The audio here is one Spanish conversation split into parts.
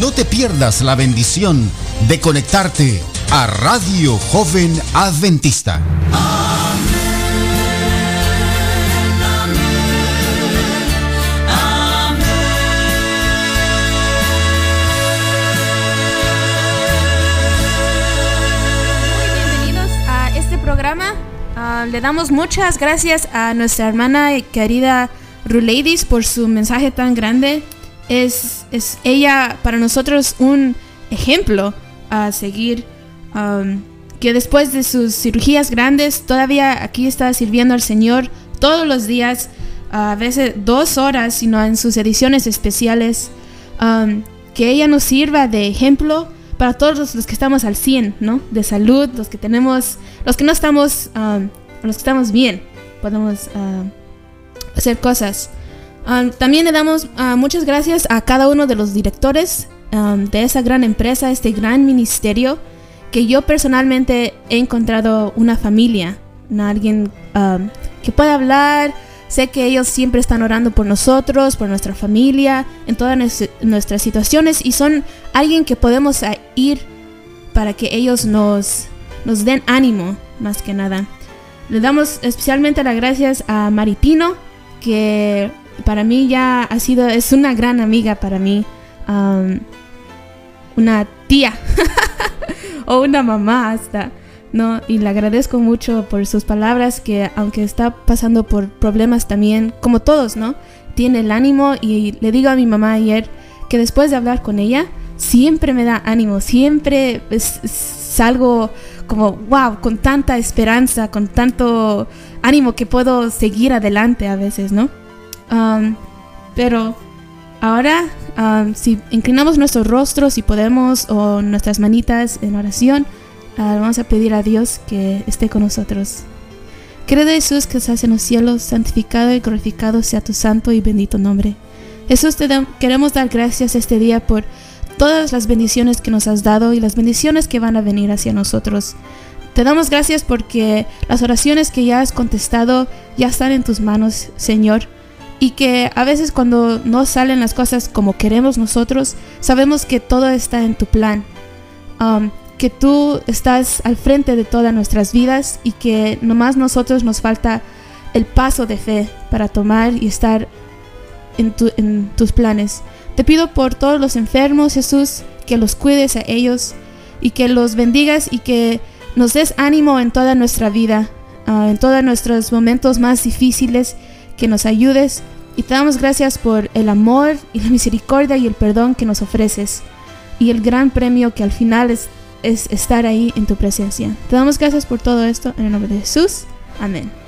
No te pierdas la bendición de conectarte a Radio Joven Adventista. Bienvenidos a este programa. Ah, le damos muchas gracias a nuestra hermana y querida Ruleidis por su mensaje tan grande. Es, es ella para nosotros un ejemplo a seguir. um, que después de sus cirugías grandes todavía aquí está sirviendo al Señor todos los días, a veces dos horas, sino en sus ediciones especiales. Um, que ella nos sirva de ejemplo para todos los, que estamos al 100, ¿no? De salud, los que tenemos, los que no estamos, um, los que estamos bien, podemos uh, hacer cosas. Um, también le damos uh, muchas gracias a cada uno de los directores um, de esa gran empresa, este gran ministerio, que yo personalmente he encontrado una familia, alguien um, que puede hablar. Sé que ellos siempre están orando por nosotros, por nuestra familia, en todas nues- nuestras situaciones y son alguien que podemos ir para que ellos nos, nos den ánimo, más que nada. Le damos especialmente las gracias a Maripino, que para mí ya ha sido, es una gran amiga para mí, um, una tía o una mamá hasta, ¿no? Y le agradezco mucho por sus palabras, que aunque está pasando por problemas también, como todos, ¿no? Tiene el ánimo y le digo a mi mamá ayer que después de hablar con ella, siempre me da ánimo, siempre salgo como, wow, con tanta esperanza, con tanto ánimo que puedo seguir adelante a veces, ¿no? Um, pero ahora, um, si inclinamos nuestros rostros, si podemos, o nuestras manitas en oración, ah, vamos a pedir a Dios que esté con nosotros. Querido Jesús que estás en los cielos, santificado y glorificado sea tu santo y bendito nombre. Jesús, te queremos dar gracias este día por todas las bendiciones que nos has dado y las bendiciones que van a venir hacia nosotros. Te damos gracias porque las oraciones que ya has contestado ya están en tus manos, Señor. Y que a veces cuando no salen las cosas como queremos nosotros, sabemos que todo está en tu plan. Um, que tú estás al frente de todas nuestras vidas y que nomás nosotros nos falta el paso de fe para tomar y estar en, tu- en tus planes. Te pido por todos los enfermos, Jesús, que los cuides a ellos y que los bendigas y que nos des ánimo en toda nuestra vida, ah, en todos nuestros momentos más difíciles, que nos ayudes y te damos gracias por el amor y la misericordia y el perdón que nos ofreces y el gran premio que al final es, es estar ahí en tu presencia. Te damos gracias por todo esto en el nombre de Jesús. Amén.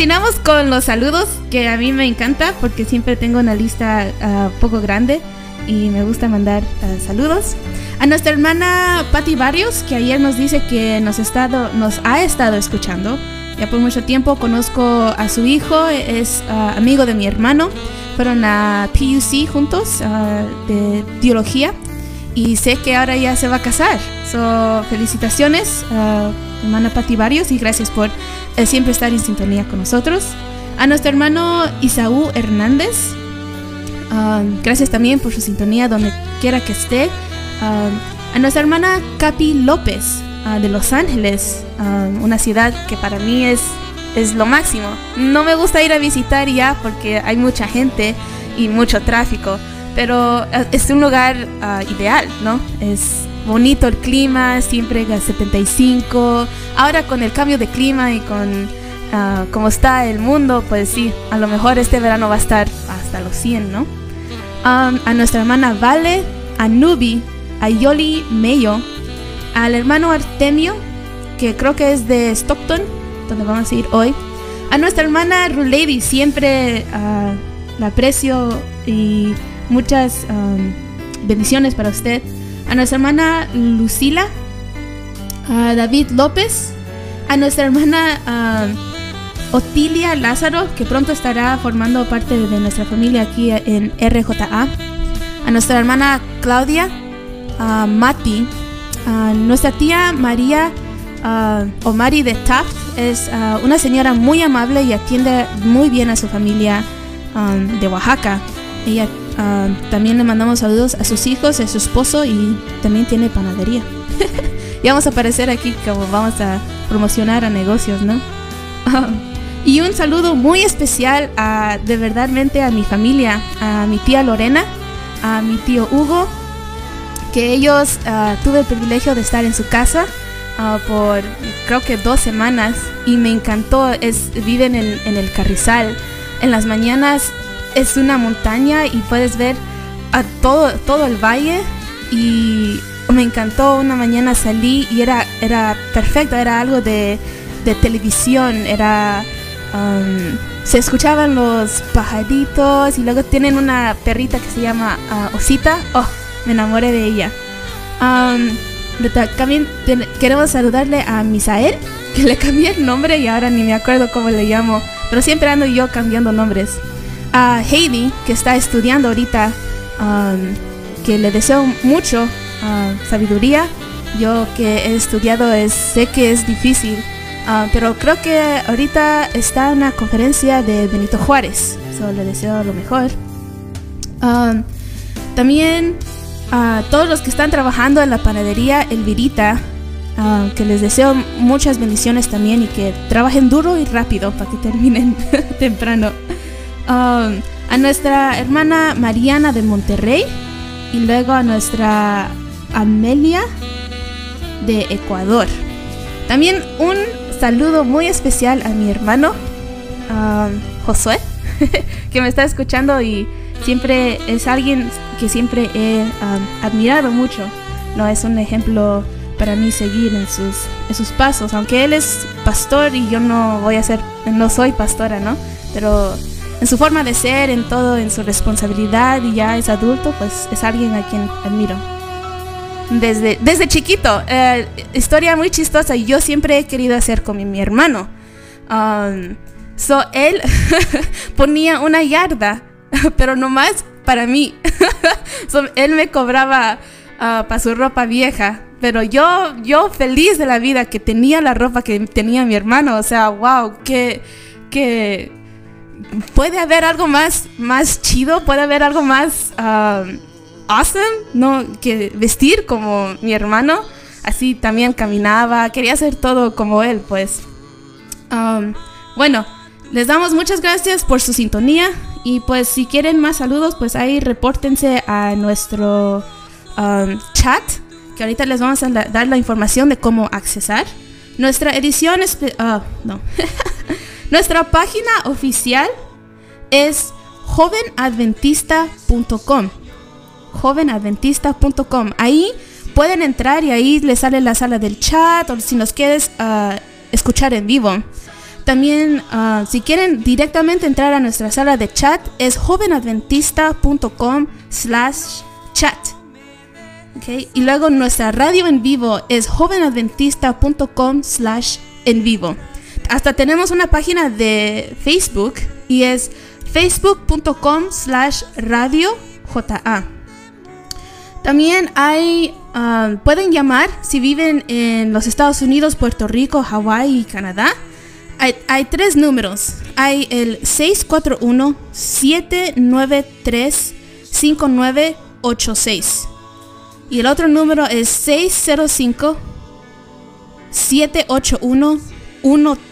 Continuamos con los saludos que a mí me encanta porque siempre tengo una lista ah, poco grande y me gusta mandar ah, saludos. A nuestra hermana Patti Barrios que ayer nos dice que nos, estado, nos ha estado escuchando. Ya por mucho tiempo conozco a su hijo, es ah, amigo de mi hermano. Fueron a PUC juntos de biología y sé que ahora ya se va a casar. So, felicitaciones hermana Patti Barrios y gracias por siempre estar en sintonía con nosotros. A nuestro hermano Isaú Hernández, um, gracias también por su sintonía donde quiera que esté. Um, a nuestra hermana Capi López ah, de Los Ángeles, una ciudad que para mí es, es lo máximo. No me gusta ir a visitar ya porque hay mucha gente y mucho tráfico, pero es un lugar ah, ideal, ¿no? Es bonito el clima, siempre a 75. Ahora con el cambio de clima y con ah, cómo está el mundo, pues sí, a lo mejor este verano va a estar hasta los 100, ¿no? Um, a nuestra hermana Vale, a Nubi, a Yoli Mayo, al hermano Artemio, que creo que es de Stockton, donde vamos a ir hoy. A nuestra hermana Rulady, siempre ah, la aprecio y muchas um, bendiciones para usted. A nuestra hermana Lucila, a David López, a nuestra hermana ah, Otilia Lázaro, que pronto estará formando parte de nuestra familia aquí en RJA. A nuestra hermana Claudia, a Mati, a nuestra tía María Omari de Taft, es una señora muy amable y atiende muy bien a su familia ah, de Oaxaca. Ah, también le mandamos saludos a sus hijos, a su esposo y también tiene panadería. y vamos a aparecer aquí como vamos a promocionar a negocios, ¿no? y un saludo muy especial a, de verdadmente a mi familia, a mi tía Lorena, a mi tío Hugo, que ellos ah, tuve el privilegio de estar en su casa ah, por creo que dos semanas y me encantó. Es, viven en, en el Carrizal. En las mañanas es una montaña y puedes ver a todo, todo el valle y me encantó. Una mañana salí y era, era perfecto, era algo de, de televisión, era... um, se escuchaban los pajaritos y luego tienen una perrita que se llama ah, Osita. Oh, me enamoré de ella. Um, también queremos saludarle a Misael, que le cambié el nombre y ahora ni me acuerdo cómo le llamo, pero siempre ando yo cambiando nombres. A Heidi, que está estudiando ahorita, um, que le deseo mucho ah, sabiduría. Yo que he estudiado es, sé que es difícil, ah, pero creo que ahorita está una conferencia de Benito Juárez. So, le deseo lo mejor. Um, también a todos los que están trabajando en la panadería Elvirita, ah, que les deseo muchas bendiciones también y que trabajen duro y rápido para que terminen temprano. Um, a nuestra hermana Mariana de Monterrey y luego a nuestra Amelia de Ecuador. También un saludo muy especial a mi hermano um, Josué, que me está escuchando y siempre es alguien que siempre he um, admirado mucho. No es un ejemplo para mí seguir en sus, en sus pasos, aunque él es pastor y yo no voy a ser, no soy pastora, ¿no? Pero en su forma de ser, en todo, en su responsabilidad y ya es adulto, pues es alguien a quien admiro. Desde, desde chiquito, eh, historia muy chistosa, yo siempre he querido hacer como mi hermano. Um, so, él ponía una yarda, pero nomás para mí. Él me cobraba para su ropa vieja, pero yo, yo feliz de la vida que tenía la ropa que tenía mi hermano. O sea, wow, que, que puede haber algo más, más chido, puede haber algo más um, awesome, ¿no? Que vestir como mi hermano. Así también caminaba, quería hacer todo como él, pues. Um, bueno, les damos muchas gracias por su sintonía y pues si quieren más saludos, pues ahí repórtense a nuestro um, chat, que ahorita les vamos a dar la información de cómo accesar. Nuestra edición, ah, no, nuestra página oficial es jovenadventista.com jovenadventista.com ahí pueden entrar y ahí les sale la sala del chat o si nos quieres ah, escuchar en vivo. También, ah, si quieren directamente entrar a nuestra sala de chat, es jovenadventista.com slash chat. Okay. Y luego nuestra radio en vivo es jovenadventista.com slash en vivo. Hasta tenemos una página de Facebook y es facebook.com slash radio JA. También hay, ah, pueden llamar si viven en los Estados Unidos, Puerto Rico, Hawái y Canadá. Hay, hay tres números. Hay el 641-793-5986. Y el otro número es 605 781 13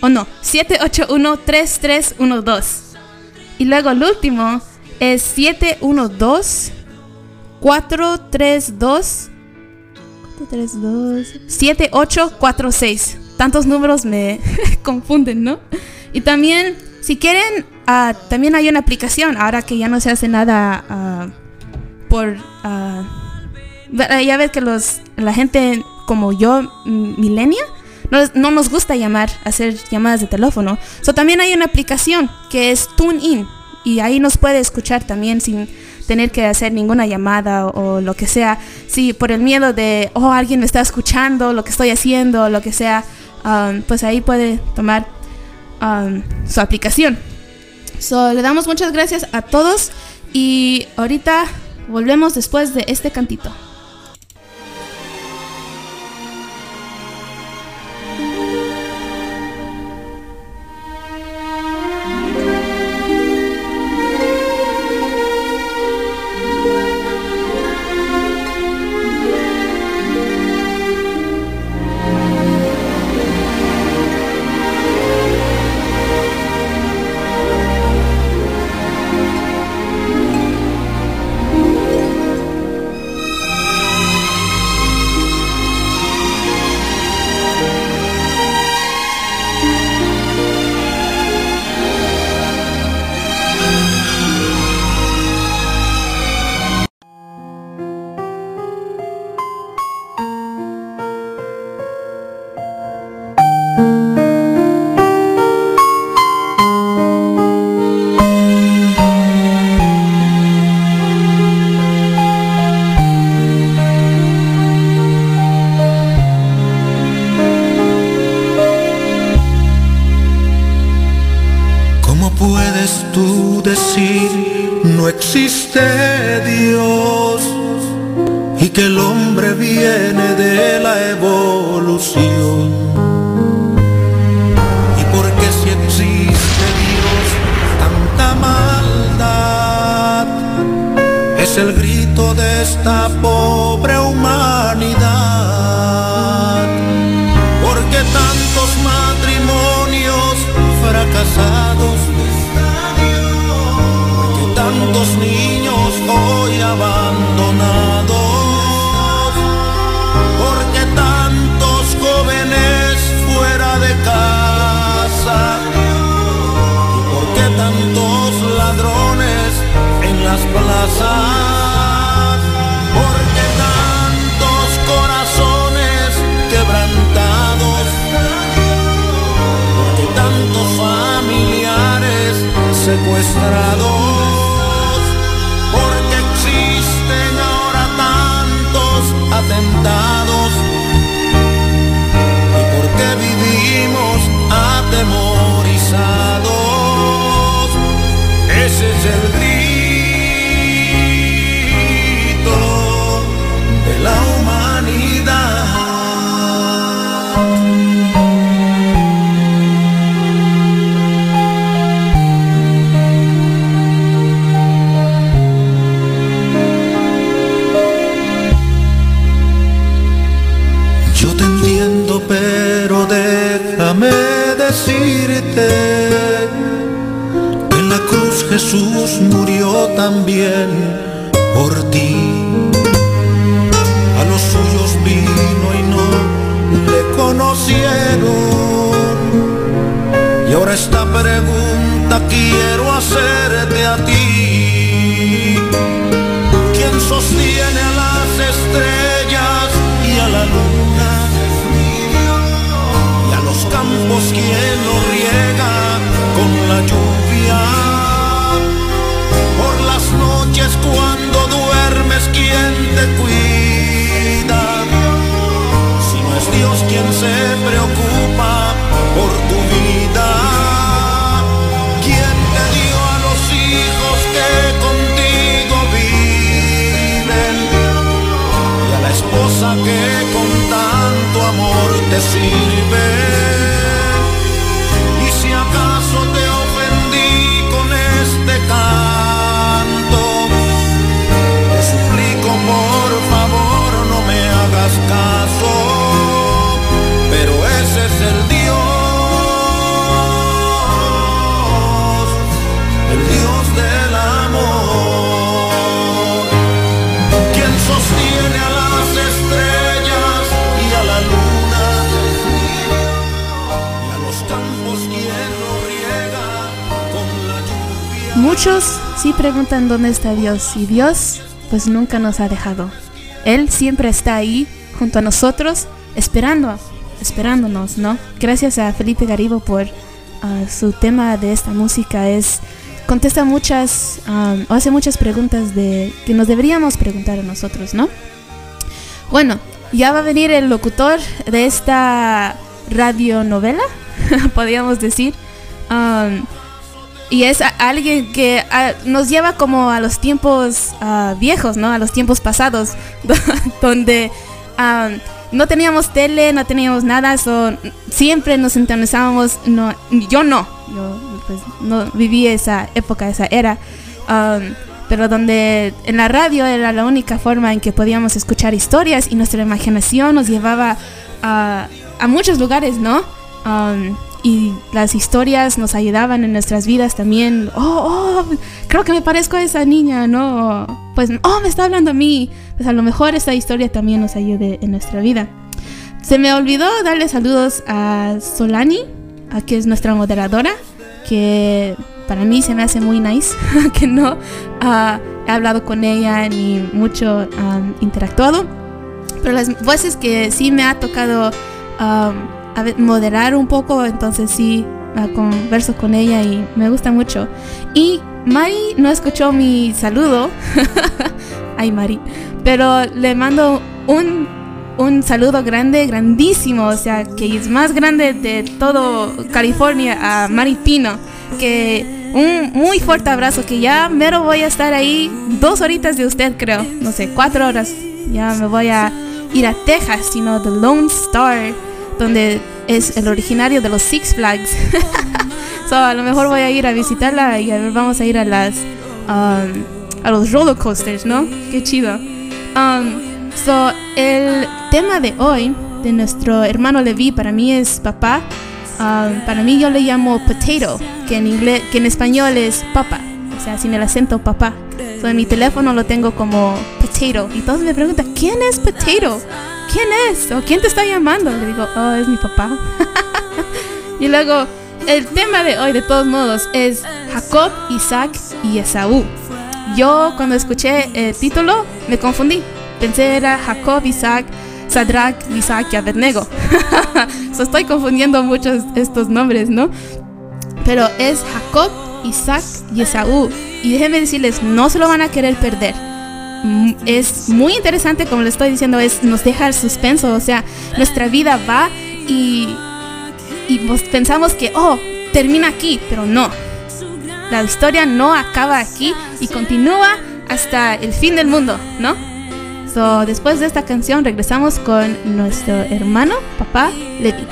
o no, 781-3312. Y luego el último es 712 432 432 7846. Tantos números me confunden, ¿no? Y también, si quieren, ah, también hay una aplicación, ahora que ya no se hace nada ah, por... ah, ya ves que los, la gente como yo, mm, milenia, no, no nos gusta llamar, hacer llamadas de teléfono. So, también hay una aplicación que es TuneIn y ahí nos puede escuchar también sin tener que hacer ninguna llamada o, lo que sea. Si por el miedo de, oh, alguien me está escuchando, lo que estoy haciendo, lo que sea, um, pues ahí puede tomar um, su aplicación. So, le damos muchas gracias a todos y ahorita volvemos después de este cantito. Dónde está Dios y Dios pues nunca nos ha dejado. Él siempre está ahí junto a nosotros esperando, esperándonos, ¿no? Gracias a Felipe Garibo por ah, su tema de esta música es contesta muchas um, o hace muchas preguntas de que nos deberíamos preguntar a nosotros, ¿no? Bueno, ya va a venir el locutor de esta radionovela, podríamos decir. Um, y es alguien que ah, nos lleva como a los tiempos ah, viejos, ¿no? A los tiempos pasados, donde ah, no teníamos tele, no teníamos nada, so, siempre nos sintonizábamos, no, yo no, yo pues, no viví esa época, esa era, um, pero donde en la radio era la única forma en que podíamos escuchar historias y nuestra imaginación nos llevaba a, a muchos lugares, ¿no? Um, y las historias nos ayudaban en nuestras vidas también. Oh, oh, creo que me parezco a esa niña, ¿no? Pues, oh, me está hablando a mí. Pues a lo mejor esa historia también nos ayude en nuestra vida. Se me olvidó darle saludos a Solani, a que es nuestra moderadora, que para mí se me hace muy nice, que no he hablado con ella ni mucho interactuado. Pero las voces que sí me ha tocado a moderar un poco, entonces sí ah, converso con ella y me gusta mucho. Y Mari no escuchó mi saludo. Ay, Mari. Pero le mando un, un saludo grande, grandísimo, o sea, que es más grande de todo California, a Mari Pino. Que un muy fuerte abrazo, que ya mero voy a estar ahí dos horitas de usted, creo. No sé, cuatro horas. Ya me voy a ir a Texas, sino The Lone Star, donde es el originario de los Six Flags. so, a lo mejor voy a ir a visitarla y a ver, vamos a ir a las um, a los roller coasters, ¿no? Qué chido. Um, so, el tema de hoy de nuestro hermano Levi para mí es papá. Um, para mí yo le llamo potato, que en inglés, que en español es papa, o sea, sin el acento papá. So, en mi teléfono lo tengo como potato y todos me preguntan quién es potato, quién es o quién te está llamando. Le digo, oh, es mi papá. y luego el tema de hoy, de todos modos, es Jacob, Isaac y Esaú. Yo cuando escuché el título me confundí. Pensé era Jacob, Isaac, Sadrach, Isaac y Abednego. so, estoy confundiendo muchos estos nombres, ¿no? Pero es Jacob, Isaac y Esaú. Y déjenme decirles, no se lo van a querer perder. Mm, Es muy interesante, como le estoy diciendo, es, nos deja el suspenso. O sea, nuestra vida va y, y pues pensamos que, oh, termina aquí, pero no. La historia no acaba aquí y continúa hasta el fin del mundo, ¿no? So, después de esta canción regresamos con nuestro hermano, papá Levi.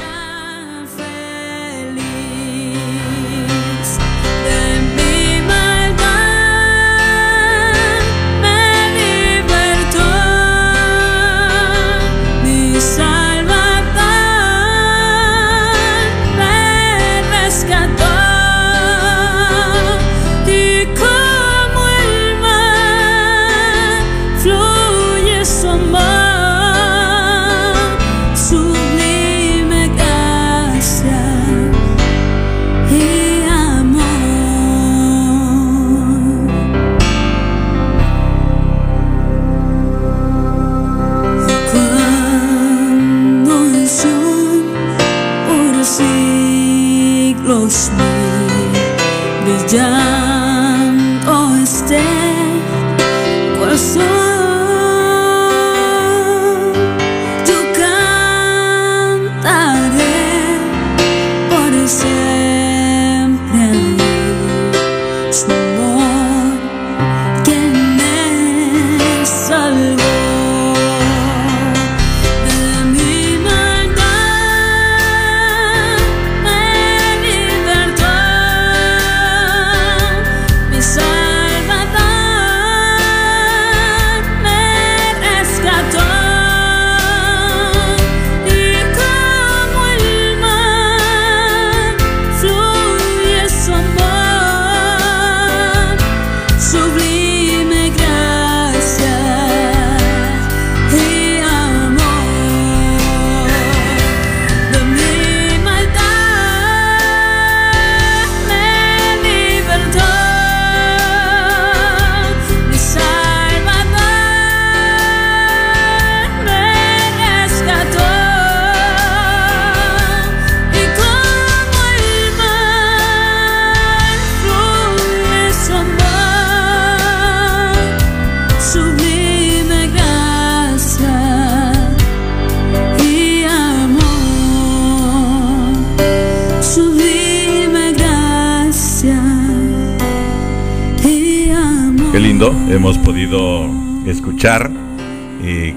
Qué lindo, hemos podido escuchar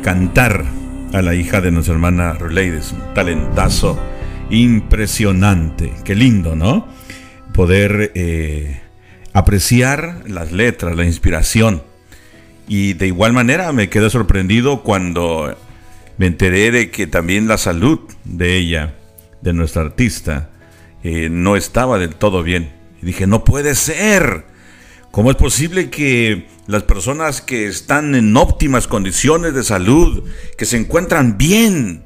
cantar a la hija de nuestra hermana Ruleides, un talentazo impresionante. Qué lindo, ¿no? Poder eh, apreciar las letras, la inspiración. Y de igual manera me quedé sorprendido cuando me enteré de que también la salud de ella, de nuestra artista, eh, no estaba del todo bien. Y dije, no puede ser. ¿Cómo es posible que las personas que están en óptimas condiciones de salud, que se encuentran bien,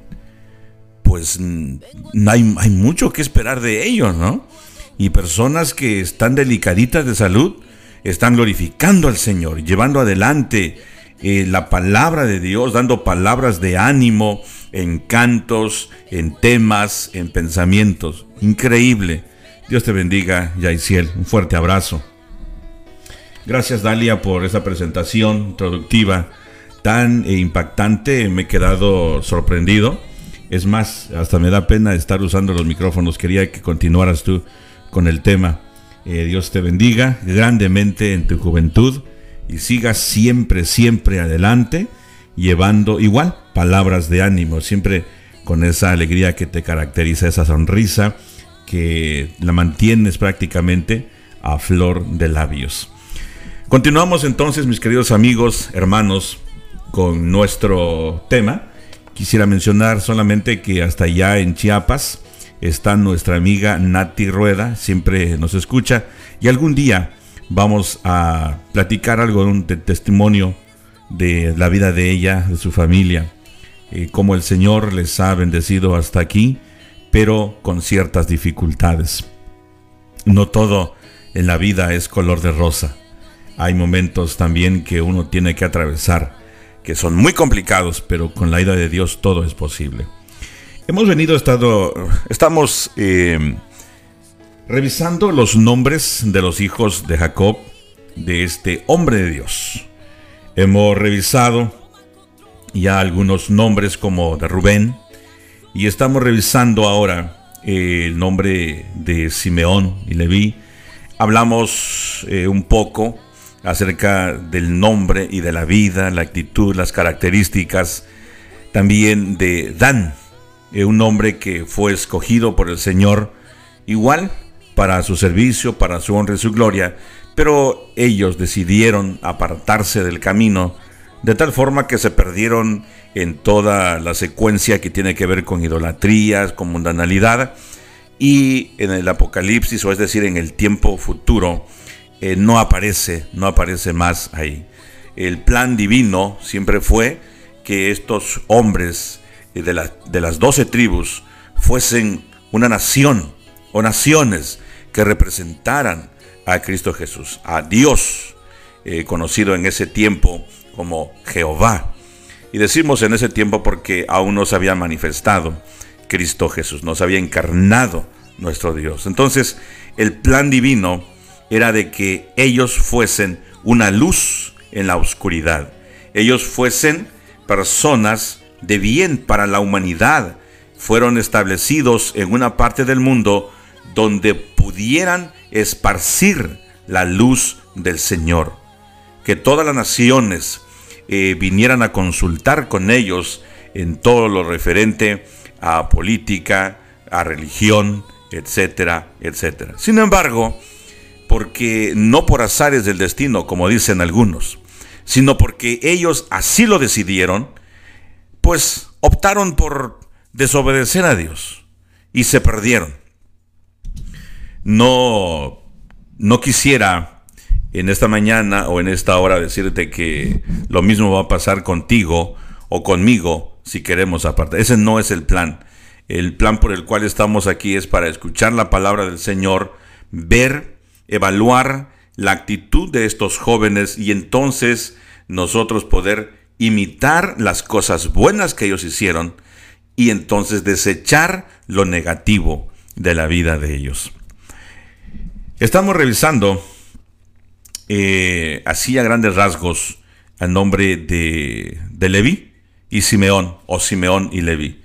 pues hay, hay mucho que esperar de ellos, ¿no? Y personas que están delicaditas de salud, están glorificando al Señor, llevando adelante eh, la palabra de Dios, dando palabras de ánimo en cantos, en temas, en pensamientos. Increíble. Dios te bendiga, Yaisiel. Un fuerte abrazo. Gracias Dalia por esa presentación introductiva tan eh, impactante. Me he quedado sorprendido. Es más, hasta me da pena estar usando los micrófonos. Quería que continuaras tú con el tema. Eh, Dios te bendiga grandemente en tu juventud y sigas siempre, siempre adelante, llevando igual palabras de ánimo, siempre con esa alegría que te caracteriza, esa sonrisa que la mantienes prácticamente a flor de labios. Continuamos entonces, mis queridos amigos, hermanos, con nuestro tema. Quisiera mencionar solamente que hasta allá en Chiapas está nuestra amiga Nati Rueda, siempre nos escucha y algún día vamos a platicar algo de testimonio de la vida de ella, de su familia, eh, cómo el Señor les ha bendecido hasta aquí, pero con ciertas dificultades. No todo en la vida es color de rosa. Hay momentos también que uno tiene que atravesar, que son muy complicados, pero con la ayuda de Dios todo es posible. Hemos venido, estado, estamos eh, revisando los nombres de los hijos de Jacob, de este hombre de Dios. Hemos revisado ya algunos nombres como de Rubén y estamos revisando ahora eh, el nombre de Simeón y Leví. Hablamos eh, un poco acerca del nombre y de la vida, la actitud, las características también de Dan, eh, un hombre que fue escogido por el Señor igual para su servicio, para su honra y su gloria, pero ellos decidieron apartarse del camino de tal forma que se perdieron en toda la secuencia que tiene que ver con idolatrías, con mundanalidad, y en el Apocalipsis, o es decir, en el tiempo futuro, eh, no aparece, no aparece más ahí. El plan divino siempre fue que estos hombres de, la- de las doce tribus fuesen una nación o naciones que representaran a Cristo Jesús, a Dios, eh, conocido en ese tiempo como Jehová. Y decimos en ese tiempo porque aún no se había manifestado Cristo Jesús, no se había encarnado nuestro Dios. Entonces, el plan divino era de que ellos fuesen una luz en la oscuridad. Ellos fuesen personas de bien para la humanidad. Fueron establecidos en una parte del mundo donde pudieran esparcir la luz del Señor. Que todas las naciones eh, vinieran a consultar con ellos en todo lo referente a política, a religión, etcétera, etcétera. Sin embargo, porque no por azares del destino, como dicen algunos, sino porque ellos así lo decidieron, pues optaron por desobedecer a Dios y se perdieron. No, no quisiera en esta mañana o en esta hora decirte que lo mismo va a pasar contigo o conmigo si queremos apartar. Ese no es el plan. El plan por el cual estamos aquí es para escuchar la palabra del Señor, ver, evaluar la actitud de estos jóvenes y entonces nosotros poder imitar las cosas buenas que ellos hicieron y entonces desechar lo negativo de la vida de ellos. Estamos revisando eh, así a grandes rasgos el nombre de, de Leví y Simeón, o Simeón y Leví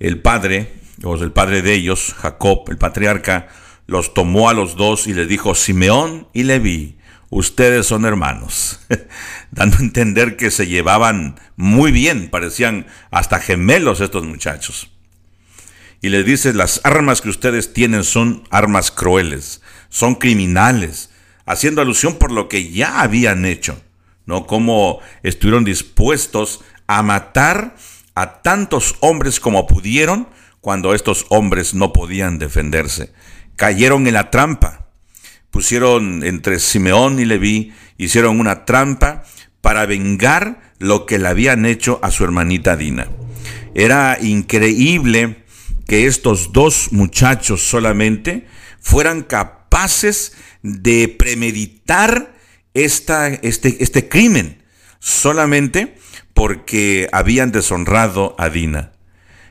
el padre, o el padre de ellos, Jacob, el patriarca, los tomó a los dos y les dijo, Simeón y Leví, ustedes son hermanos, dando a entender que se llevaban muy bien, parecían hasta gemelos estos muchachos. Y les dice, las armas que ustedes tienen son armas crueles, son criminales, haciendo alusión por lo que ya habían hecho, ¿no? Como estuvieron dispuestos a matar a tantos hombres como pudieron cuando estos hombres no podían defenderse. Cayeron en la trampa. Pusieron entre Simeón y Leví, hicieron una trampa para vengar lo que le habían hecho a su hermanita Dina. Era increíble que estos dos muchachos solamente fueran capaces de premeditar esta, este, este crimen, solamente porque habían deshonrado a Dina.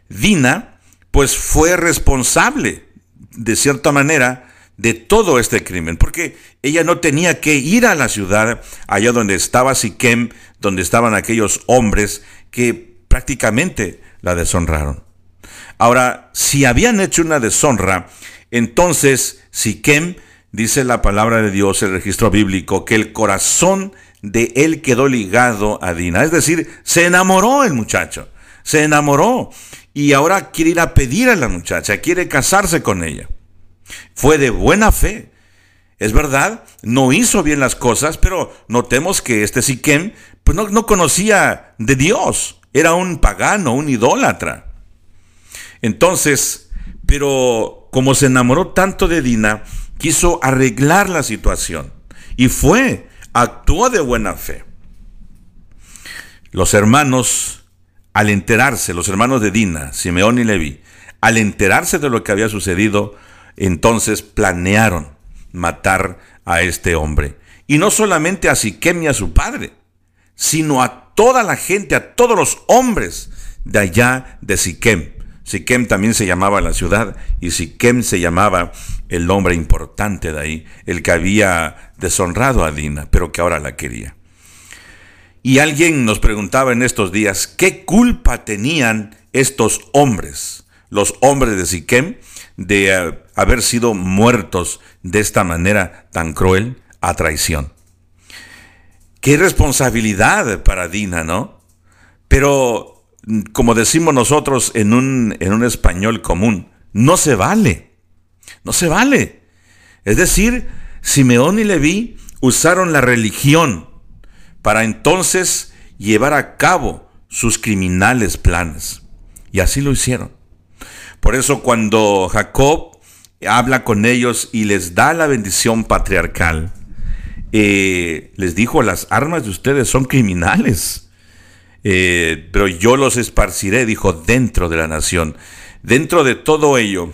Dina, pues fue responsable, de cierta manera, de todo este crimen, porque ella no tenía que ir a la ciudad, allá donde estaba Siquem, donde estaban aquellos hombres que prácticamente la deshonraron. Ahora, si habían hecho una deshonra, entonces Siquem, dice la palabra de Dios, el registro bíblico, que el corazón de él quedó ligado a Dina. Es decir, se enamoró el muchacho, se enamoró y ahora quiere ir a pedir a la muchacha, quiere casarse con ella. Fue de buena fe. Es verdad, no hizo bien las cosas, pero notemos que este Siquem pues no, no conocía de Dios, era un pagano, un idólatra. Entonces, pero como se enamoró tanto de Dina, quiso arreglar la situación y fue actuó de buena fe. Los hermanos, al enterarse, los hermanos de Dina, Simeón y Levi, al enterarse de lo que había sucedido, entonces planearon matar a este hombre. Y no solamente a Siquem y a su padre, sino a toda la gente, a todos los hombres de allá de Siquem. Siquem también se llamaba la ciudad y Siquem se llamaba el hombre importante de ahí, el que había deshonrado a Dina, pero que ahora la quería. Y alguien nos preguntaba en estos días, ¿qué culpa tenían estos hombres, los hombres de Siquem, de eh, haber sido muertos de esta manera tan cruel a traición? Qué responsabilidad para Dina, ¿no? Pero como decimos nosotros en un, en un español común, no se vale. No se vale. Es decir, Simeón y Leví usaron la religión para entonces llevar a cabo sus criminales planes. Y así lo hicieron. Por eso cuando Jacob habla con ellos y les da la bendición patriarcal, eh, les dijo, las armas de ustedes son criminales. Eh, pero yo los esparciré, dijo, dentro de la nación. Dentro de todo ello,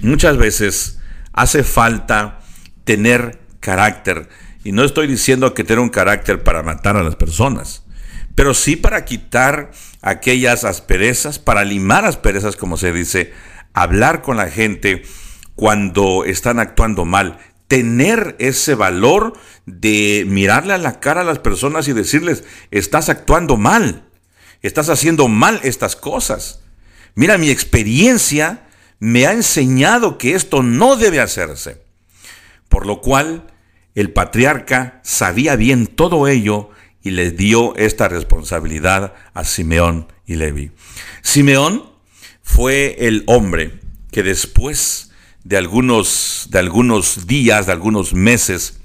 muchas veces hace falta tener carácter. Y no estoy diciendo que tener un carácter para matar a las personas, pero sí para quitar aquellas asperezas, para limar asperezas, como se dice, hablar con la gente cuando están actuando mal. Tener ese valor de mirarle a la cara a las personas y decirles, estás actuando mal, estás haciendo mal estas cosas. Mira, mi experiencia me ha enseñado que esto no debe hacerse. Por lo cual, el patriarca sabía bien todo ello y le dio esta responsabilidad a Simeón y Levi. Simeón fue el hombre que después de algunos, de algunos días, de algunos meses,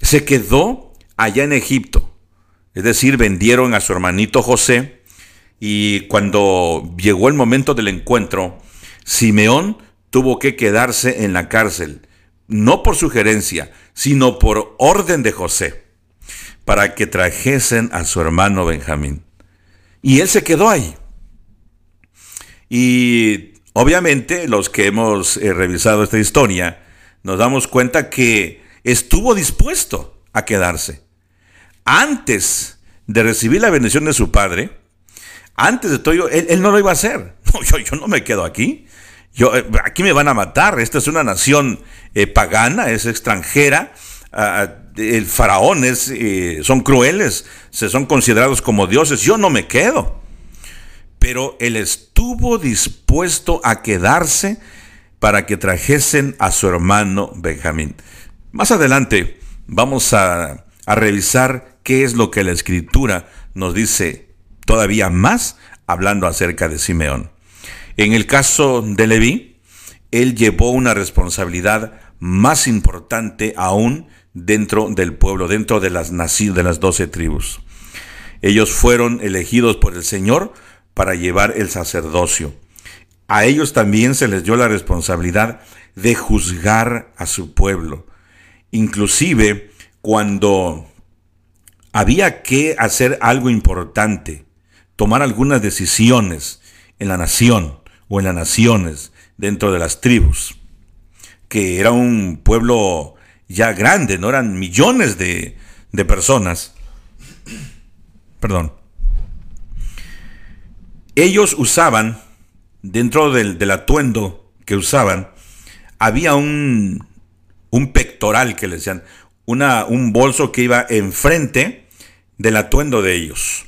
se quedó allá en Egipto. Es decir, vendieron a su hermanito José y cuando llegó el momento del encuentro, Simeón tuvo que quedarse en la cárcel, no por sugerencia, sino por orden de José, para que trajesen a su hermano Benjamín. Y él se quedó ahí. Y obviamente los que hemos eh, revisado esta historia, nos damos cuenta que estuvo dispuesto a quedarse. Antes de recibir la bendición de su padre, antes de todo, él, no lo iba a hacer. yo, no me quedo aquí. Yo, eh, aquí me van a matar. Esta es una nación eh, pagana, es extranjera. Ah, el faraón son crueles, se son considerados como dioses. Yo no me quedo pero él estuvo dispuesto a quedarse para que trajesen a su hermano Benjamín. Más adelante vamos a, revisar qué es lo que la escritura nos dice todavía más hablando acerca de Simeón. En el caso de Leví, él llevó una responsabilidad más importante aún dentro del pueblo, dentro de las de las doce tribus. Ellos fueron elegidos por el Señor para llevar el sacerdocio. A ellos también se les dio la responsabilidad de juzgar a su pueblo. Inclusive cuando había que hacer algo importante, tomar algunas decisiones en la nación o en las naciones dentro de las tribus, que era un pueblo ya grande, no eran millones de, de personas. Perdón ellos usaban, dentro del, atuendo que usaban, había un, un pectoral que les decían, una, un bolso que iba enfrente del atuendo de ellos.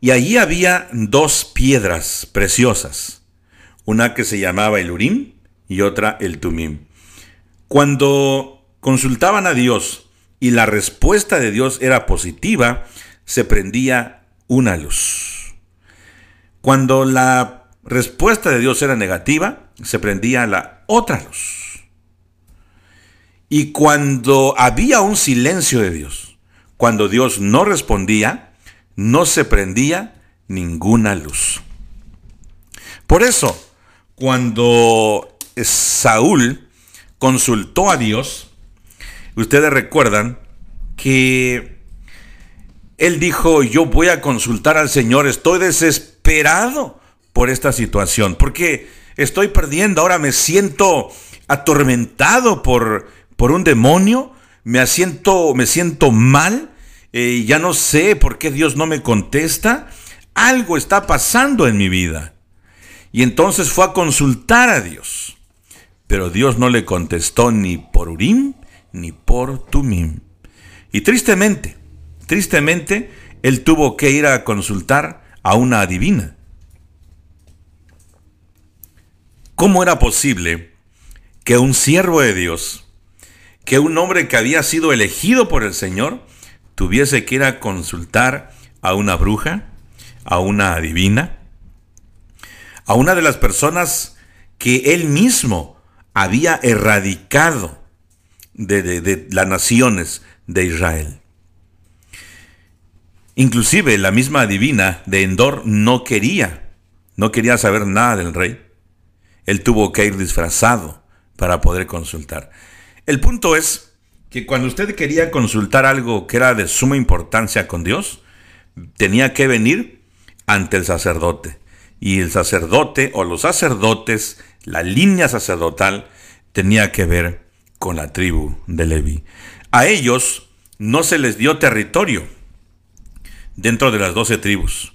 Y allí había dos piedras preciosas, una que se llamaba el Urim y otra el Tumim. Cuando consultaban a Dios y la respuesta de Dios era positiva, se prendía una luz. Cuando la respuesta de Dios era negativa, se prendía la otra luz. Y cuando había un silencio de Dios, cuando Dios no respondía, no se prendía ninguna luz. Por eso, cuando Saúl consultó a Dios, ustedes recuerdan que él dijo, yo voy a consultar al Señor, estoy desesperado por esta situación, porque estoy perdiendo, ahora me siento atormentado por, por un demonio, me siento, me siento mal, eh, ya no sé por qué Dios no me contesta, algo está pasando en mi vida. Y entonces fue a consultar a Dios, pero Dios no le contestó ni por Urim ni por Tumim. Y tristemente, tristemente, él tuvo que ir a consultar a una adivina. ¿Cómo era posible que un siervo de Dios, que un hombre que había sido elegido por el Señor, tuviese que ir a consultar a una bruja, a una adivina, a una de las personas que él mismo había erradicado de, las naciones de Israel? Inclusive la misma adivina de Endor no quería, no quería saber nada del rey. Él tuvo que ir disfrazado para poder consultar. El punto es que cuando usted quería consultar algo que era de suma importancia con Dios, tenía que venir ante el sacerdote. Y el sacerdote o los sacerdotes, la línea sacerdotal, tenía que ver con la tribu de Levi. A ellos no se les dio territorio dentro de las doce tribus.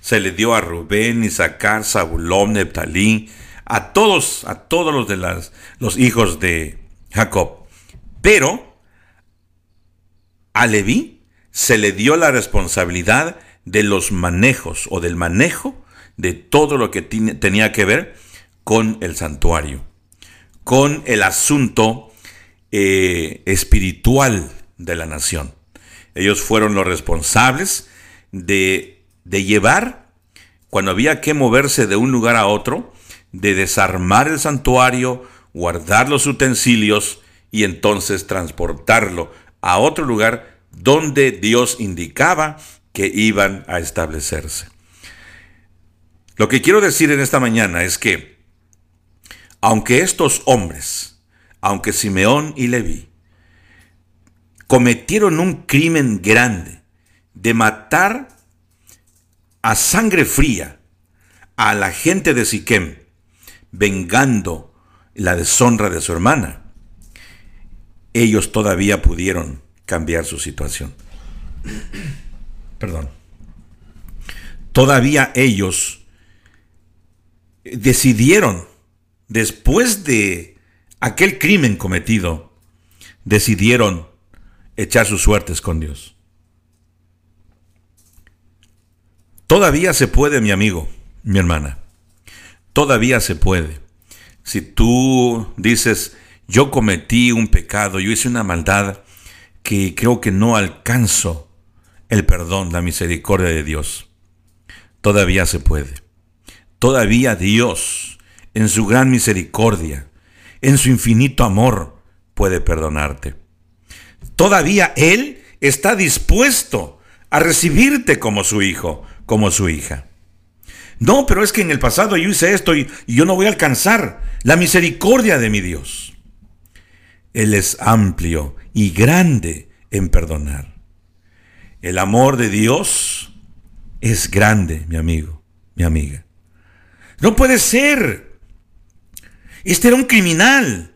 Se le dio a Rubén, Isaacar, Zabulón, Neptalí, a todos, a todos los de las, los hijos de Jacob. Pero a Leví se le dio la responsabilidad de los manejos o del manejo de todo lo que tenía que ver con el santuario, con el asunto eh, espiritual de la nación. Ellos fueron los responsables de, de llevar, cuando había que moverse de un lugar a otro, de desarmar el santuario, guardar los utensilios y entonces transportarlo a otro lugar donde Dios indicaba que iban a establecerse. Lo que quiero decir en esta mañana es que, aunque estos hombres, aunque Simeón y Leví, cometieron un crimen grande de matar a sangre fría a la gente de Siquem, vengando la deshonra de su hermana, ellos todavía pudieron cambiar su situación. Perdón. Todavía ellos decidieron, después de aquel crimen cometido, decidieron echar sus suertes con Dios. Todavía se puede, mi amigo, mi hermana. Todavía se puede. Si tú dices, yo cometí un pecado, yo hice una maldad que creo que no alcanzo el perdón, la misericordia de Dios. Todavía se puede. Todavía Dios, en su gran misericordia, en su infinito amor, puede perdonarte. Todavía Él está dispuesto a recibirte como su hijo, como su hija. No, pero es que en el pasado yo hice esto y, yo no voy a alcanzar la misericordia de mi Dios. Él es amplio y grande en perdonar. El amor de Dios es grande, mi amigo, mi amiga. No puede ser. Este era un criminal.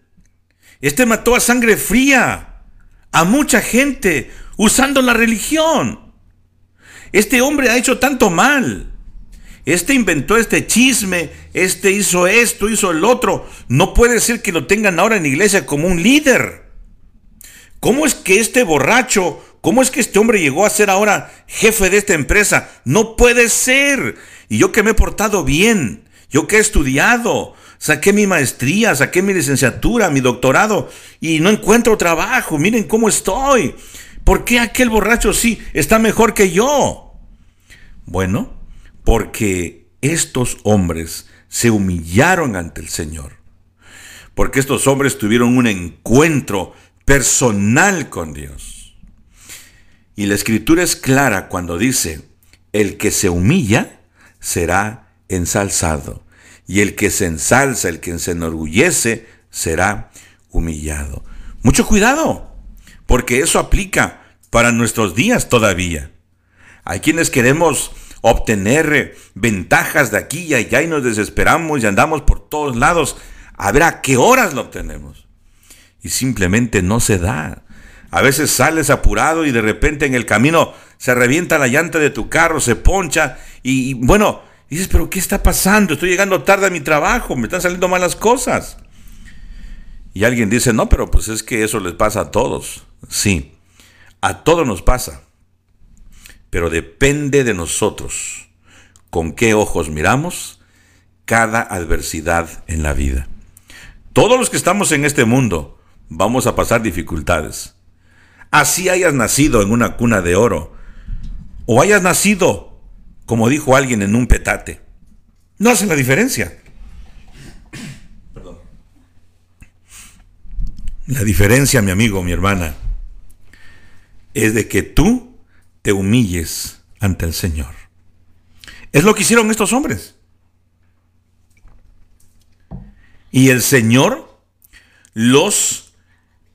Este mató a sangre fría a mucha gente usando la religión. Este hombre ha hecho tanto mal. Este inventó este chisme, este hizo esto, hizo el otro. No puede ser que lo tengan ahora en la iglesia como un líder. ¿Cómo es que este borracho, cómo es que este hombre llegó a ser ahora jefe de esta empresa? No puede ser. Y yo que me he portado bien, yo que he estudiado, saqué mi maestría, saqué mi licenciatura, mi doctorado y no encuentro trabajo. Miren cómo estoy. ¿Por qué aquel borracho sí está mejor que yo? Bueno, porque estos hombres se humillaron ante el Señor. Porque estos hombres tuvieron un encuentro personal con Dios. Y la escritura es clara cuando dice, el que se humilla será ensalzado, y el que se ensalza, el que se enorgullece, será humillado. Mucho cuidado, porque eso aplica para nuestros días todavía. Hay quienes queremos obtener ventajas de aquí y allá y nos desesperamos y andamos por todos lados a ver a qué horas lo obtenemos. Y simplemente no se da. A veces sales apurado y de repente en el camino se revienta la llanta de tu carro, se poncha y, bueno, dices, pero ¿qué está pasando? Estoy llegando tarde a mi trabajo, me están saliendo malas cosas. Y alguien dice, no, pero pues es que eso les pasa a todos. Sí, a todos nos pasa. Pero depende de nosotros con qué ojos miramos cada adversidad en la vida. Todos los que estamos en este mundo vamos a pasar dificultades. Así hayas nacido en una cuna de oro o hayas nacido, como dijo alguien, en un petate. No hace la diferencia. Perdón. La diferencia, mi amigo, mi hermana, es de que tú te humilles ante el Señor. Es lo que hicieron estos hombres. Y el Señor los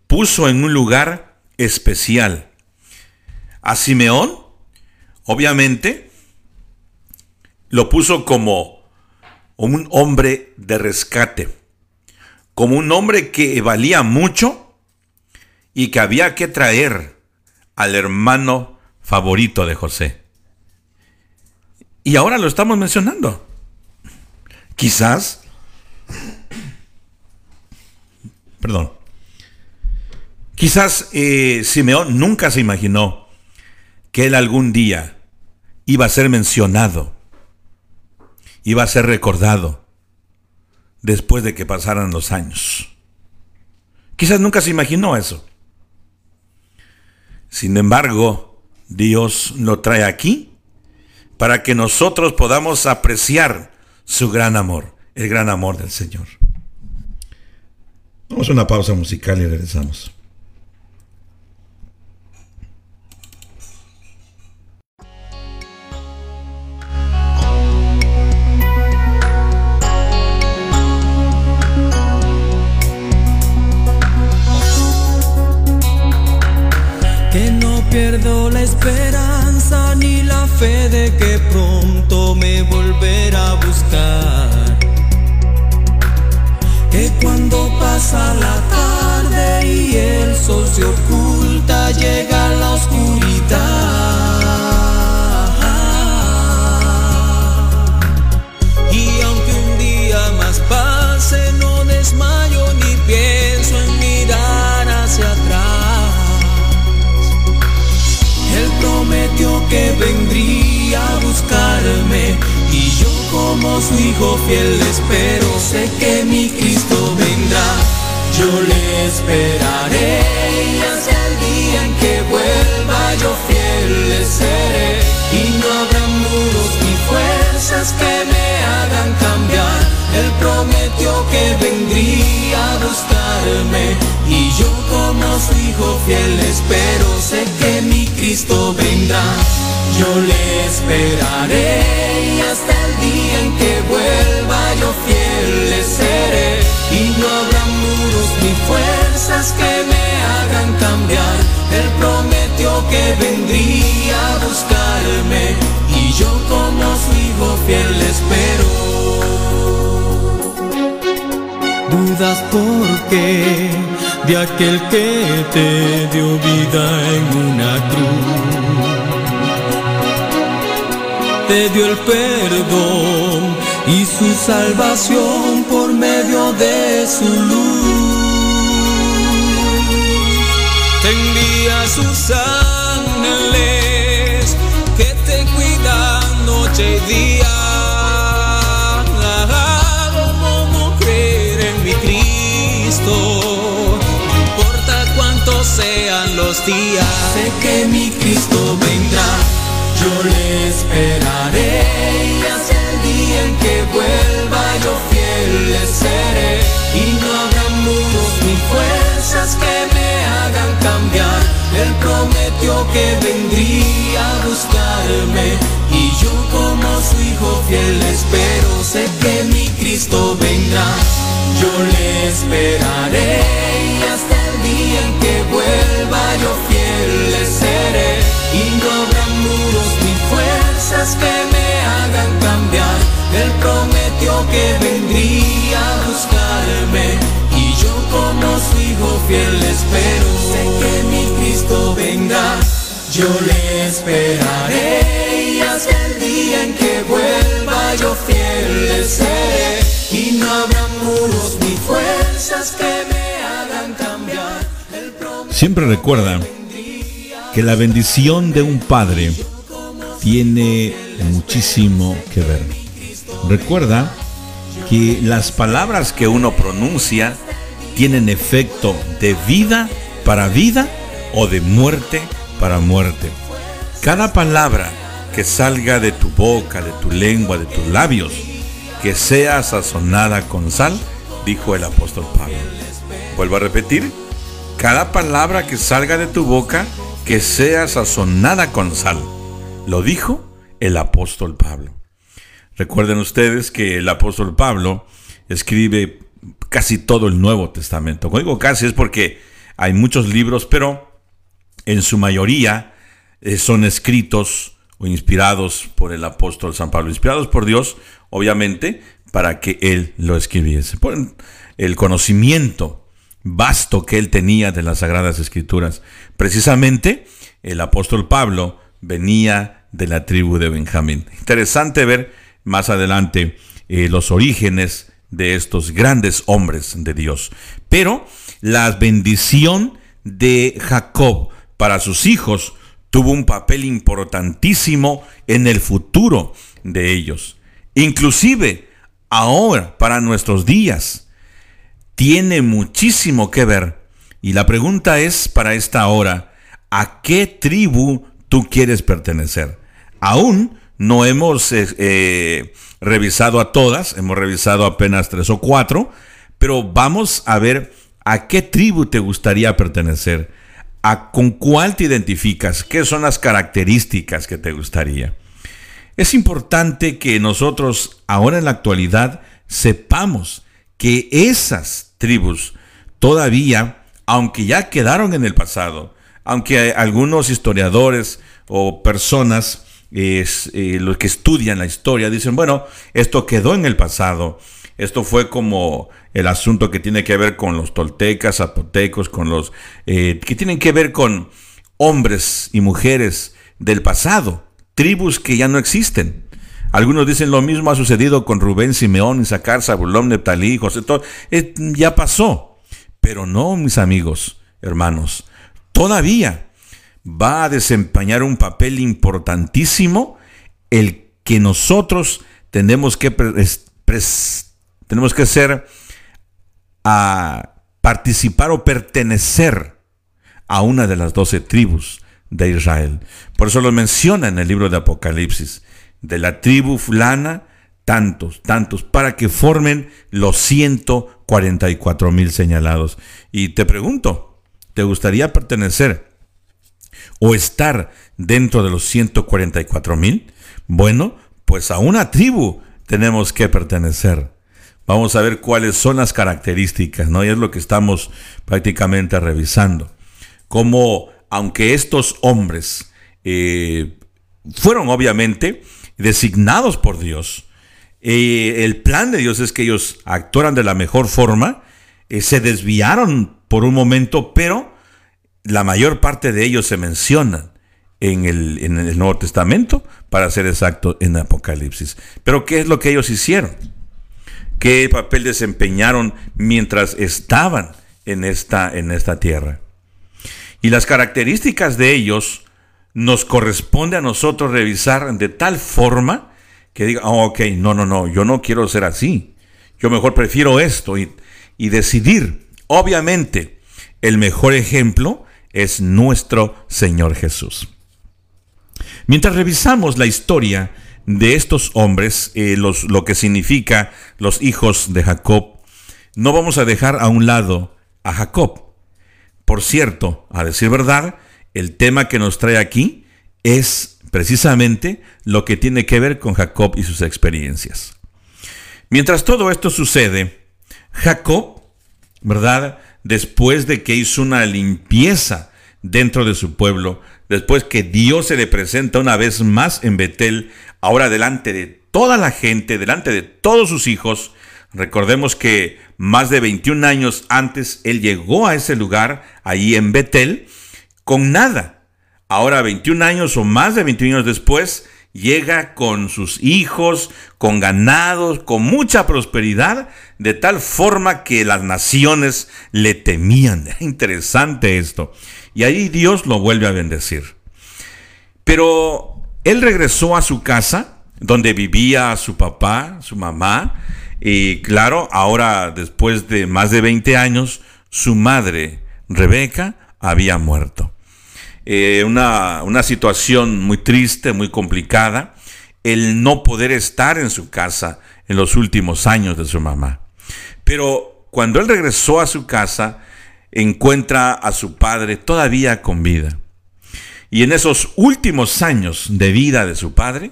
puso en un lugar especial. A Simeón, obviamente, lo puso como un hombre de rescate, como un hombre que valía mucho y que había que traer al hermano favorito de José. Y ahora lo estamos mencionando. Quizás perdón. Quizás eh, Simeón nunca se imaginó que él algún día iba a ser mencionado, iba a ser recordado después de que pasaran los años. Quizás nunca se imaginó eso. Sin embargo, Dios lo trae aquí para que nosotros podamos apreciar su gran amor, el gran amor del Señor. Vamos a una pausa musical y regresamos. Pierdo la esperanza ni la fe de que pronto me volverá a buscar. Que cuando pasa la tarde y el sol se oculta, llega la oscuridad. Y aunque un día más pase, no desmayo como su hijo fiel espero. Sé que mi Cristo vendrá, yo le esperaré hasta el día en que vuelva yo fiel le seré. Y no habrá muros ni fuerzas que me hagan cambiar. Él prometió que vendría a buscarme y yo como su hijo fiel espero. Sé que mi Cristo vendrá, yo le esperaré y hasta el día en que vuelva yo fiel le seré. Y no habrá muros ni fuerzas que me hagan cambiar. Él prometió que vendría a buscarme y yo como su hijo fiel le espero. Dudas por qué de aquel que te dio vida en una cruz. Te dio el perdón y su salvación por medio de su luz. Te envía sus ángeles que te cuidan noche y día. ¿Cómo no creer en mi Cristo? No importa cuántos sean los días, sé que mi Cristo vendrá. Yo le esperaré hasta el día en que vuelva yo fiel le seré. Y no habrá muros ni fuerzas que me hagan cambiar. Él prometió que vendría a buscarme y yo como su hijo fiel espero. Sé que mi Cristo vendrá. Yo le esperaré hasta el día en que vuelva yo fiel le seré. Y no habrá muros ni fuerzas que me hagan cambiar. Él prometió que vendría a buscarme y yo como su hijo fiel espero. Sé que mi Cristo vendrá, yo le esperaré y hasta el día en que vuelva yo fiel le seré. Y no habrá muros ni fuerzas que me hagan cambiar. Él Siempre recuerda que la bendición de un padre tiene muchísimo que ver. Recuerda que las palabras que uno pronuncia tienen efecto de vida para vida o de muerte para muerte. Cada palabra que salga de tu boca, de tu lengua, de tus labios, que sea sazonada con sal, dijo el apóstol Pablo. Vuelvo a repetir, cada palabra que salga de tu boca, que sea sazonada con sal. Lo dijo el apóstol Pablo. Recuerden ustedes que el apóstol Pablo escribe casi todo el Nuevo Testamento. Cuando digo casi es porque hay muchos libros, pero en su mayoría eh, son escritos o inspirados por el apóstol San Pablo, inspirados por Dios, obviamente, para que él lo escribiese. Por el conocimiento vasto que él tenía de las Sagradas Escrituras. Precisamente, el apóstol Pablo venía de la tribu de Benjamín. Interesante ver más adelante eh, los orígenes de estos grandes hombres de Dios. Pero la bendición de Jacob para sus hijos tuvo un papel importantísimo en el futuro de ellos. Inclusive ahora, para nuestros días, tiene muchísimo que ver. Y la pregunta es para esta hora, ¿a qué tribu tú quieres pertenecer? Aún no hemos eh, eh, revisado a todas, hemos revisado apenas tres o cuatro, pero vamos a ver a qué tribu te gustaría pertenecer, a con cuál te identificas, qué son las características que te gustaría. Es importante que nosotros ahora en la actualidad sepamos que esas tribus todavía, aunque ya quedaron en el pasado, aunque algunos historiadores o personas eh, los que estudian la historia dicen, bueno, esto quedó en el pasado, esto fue como el asunto que tiene que ver con los toltecas, zapotecos, con los eh, que tienen que ver con hombres y mujeres del pasado, tribus que ya no existen. Algunos dicen lo mismo ha sucedido con Rubén, Simeón, Isaacar, Zabulón, Neptalí, José, todo, eh, ya pasó. Pero no, mis amigos, hermanos, todavía va a desempeñar un papel importantísimo el que nosotros tenemos que, tenemos que ser a participar o pertenecer a una de las doce tribus de Israel. Por eso lo menciona en el libro de Apocalipsis. De la tribu fulana, tantos, tantos, para que formen los 144 mil señalados. Y te pregunto, ¿te gustaría pertenecer o estar dentro de los 144 mil? Bueno, pues a una tribu tenemos que pertenecer. Vamos a ver cuáles son las características, ¿no? Y es lo que estamos prácticamente revisando. Cómo aunque estos hombres eh, fueron obviamente designados por Dios, el plan de Dios es que ellos actuaran de la mejor forma, eh, se desviaron por un momento, pero la mayor parte de ellos se mencionan en el, en el Nuevo Testamento, para ser exacto, en Apocalipsis. Pero ¿qué es lo que ellos hicieron? ¿Qué papel desempeñaron mientras estaban en esta, en esta tierra? Y las características de ellos nos corresponde a nosotros revisar de tal forma que diga, oh, ok, no, no, no, yo no quiero ser así. Yo mejor prefiero esto y, decidir. Obviamente, el mejor ejemplo es nuestro Señor Jesús. Mientras revisamos la historia de estos hombres, eh, los, lo que significa los hijos de Jacob, no vamos a dejar a un lado a Jacob. Por cierto, a decir verdad, el tema que nos trae aquí es precisamente lo que tiene que ver con Jacob y sus experiencias. Mientras todo esto sucede, Jacob, ¿verdad? Después de que hizo una limpieza dentro de su pueblo, después que Dios se le presenta una vez más en Betel, ahora delante de toda la gente, delante de todos sus hijos, Recordemos que más de 21 años antes él llegó a ese lugar, ahí en Betel, con nada. Ahora 21 años o más de 21 años después, llega con sus hijos, con ganados, con mucha prosperidad, de tal forma que las naciones le temían. Interesante esto. Y ahí Dios lo vuelve a bendecir. Pero él regresó a su casa, donde vivía su papá, su mamá, y claro, ahora después de más de 20 años, su madre, Rebeca, había muerto. Eh, una, una situación muy triste, muy complicada, el no poder estar en su casa en los últimos años de su mamá. Pero cuando él regresó a su casa, encuentra a su padre todavía con vida. Y en esos últimos años de vida de su padre,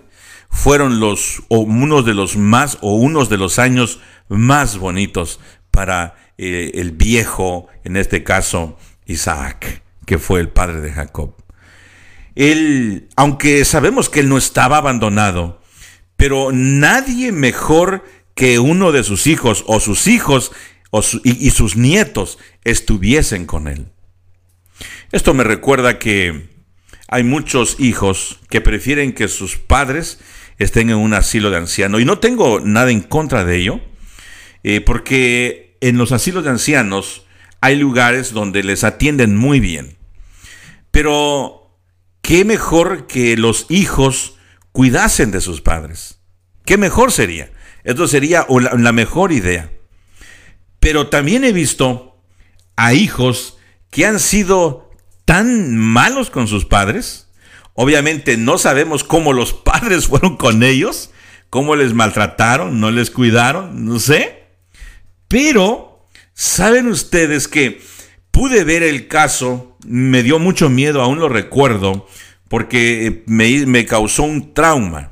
fueron los o unos de los más o unos de los años más bonitos para eh, el viejo, en este caso Isaac, que fue el padre de Jacob. Él, aunque sabemos que él no estaba abandonado, pero nadie mejor que uno de sus hijos o sus hijos y sus nietos estuviesen con él. Esto me recuerda que hay muchos hijos que prefieren que sus padres estén en un asilo de ancianos. Y no tengo nada en contra de ello, eh, porque en los asilos de ancianos hay lugares donde les atienden muy bien. Pero, ¿qué mejor que los hijos cuidasen de sus padres? ¿Qué mejor sería? Esto sería la mejor idea. Pero también he visto a hijos que han sido tan malos con sus padres. Obviamente no sabemos cómo los padres fueron con ellos, cómo les maltrataron, no les cuidaron, no sé. Pero, ¿saben ustedes que pude ver el caso? Me dio mucho miedo, aún lo recuerdo, porque me, me causó un trauma.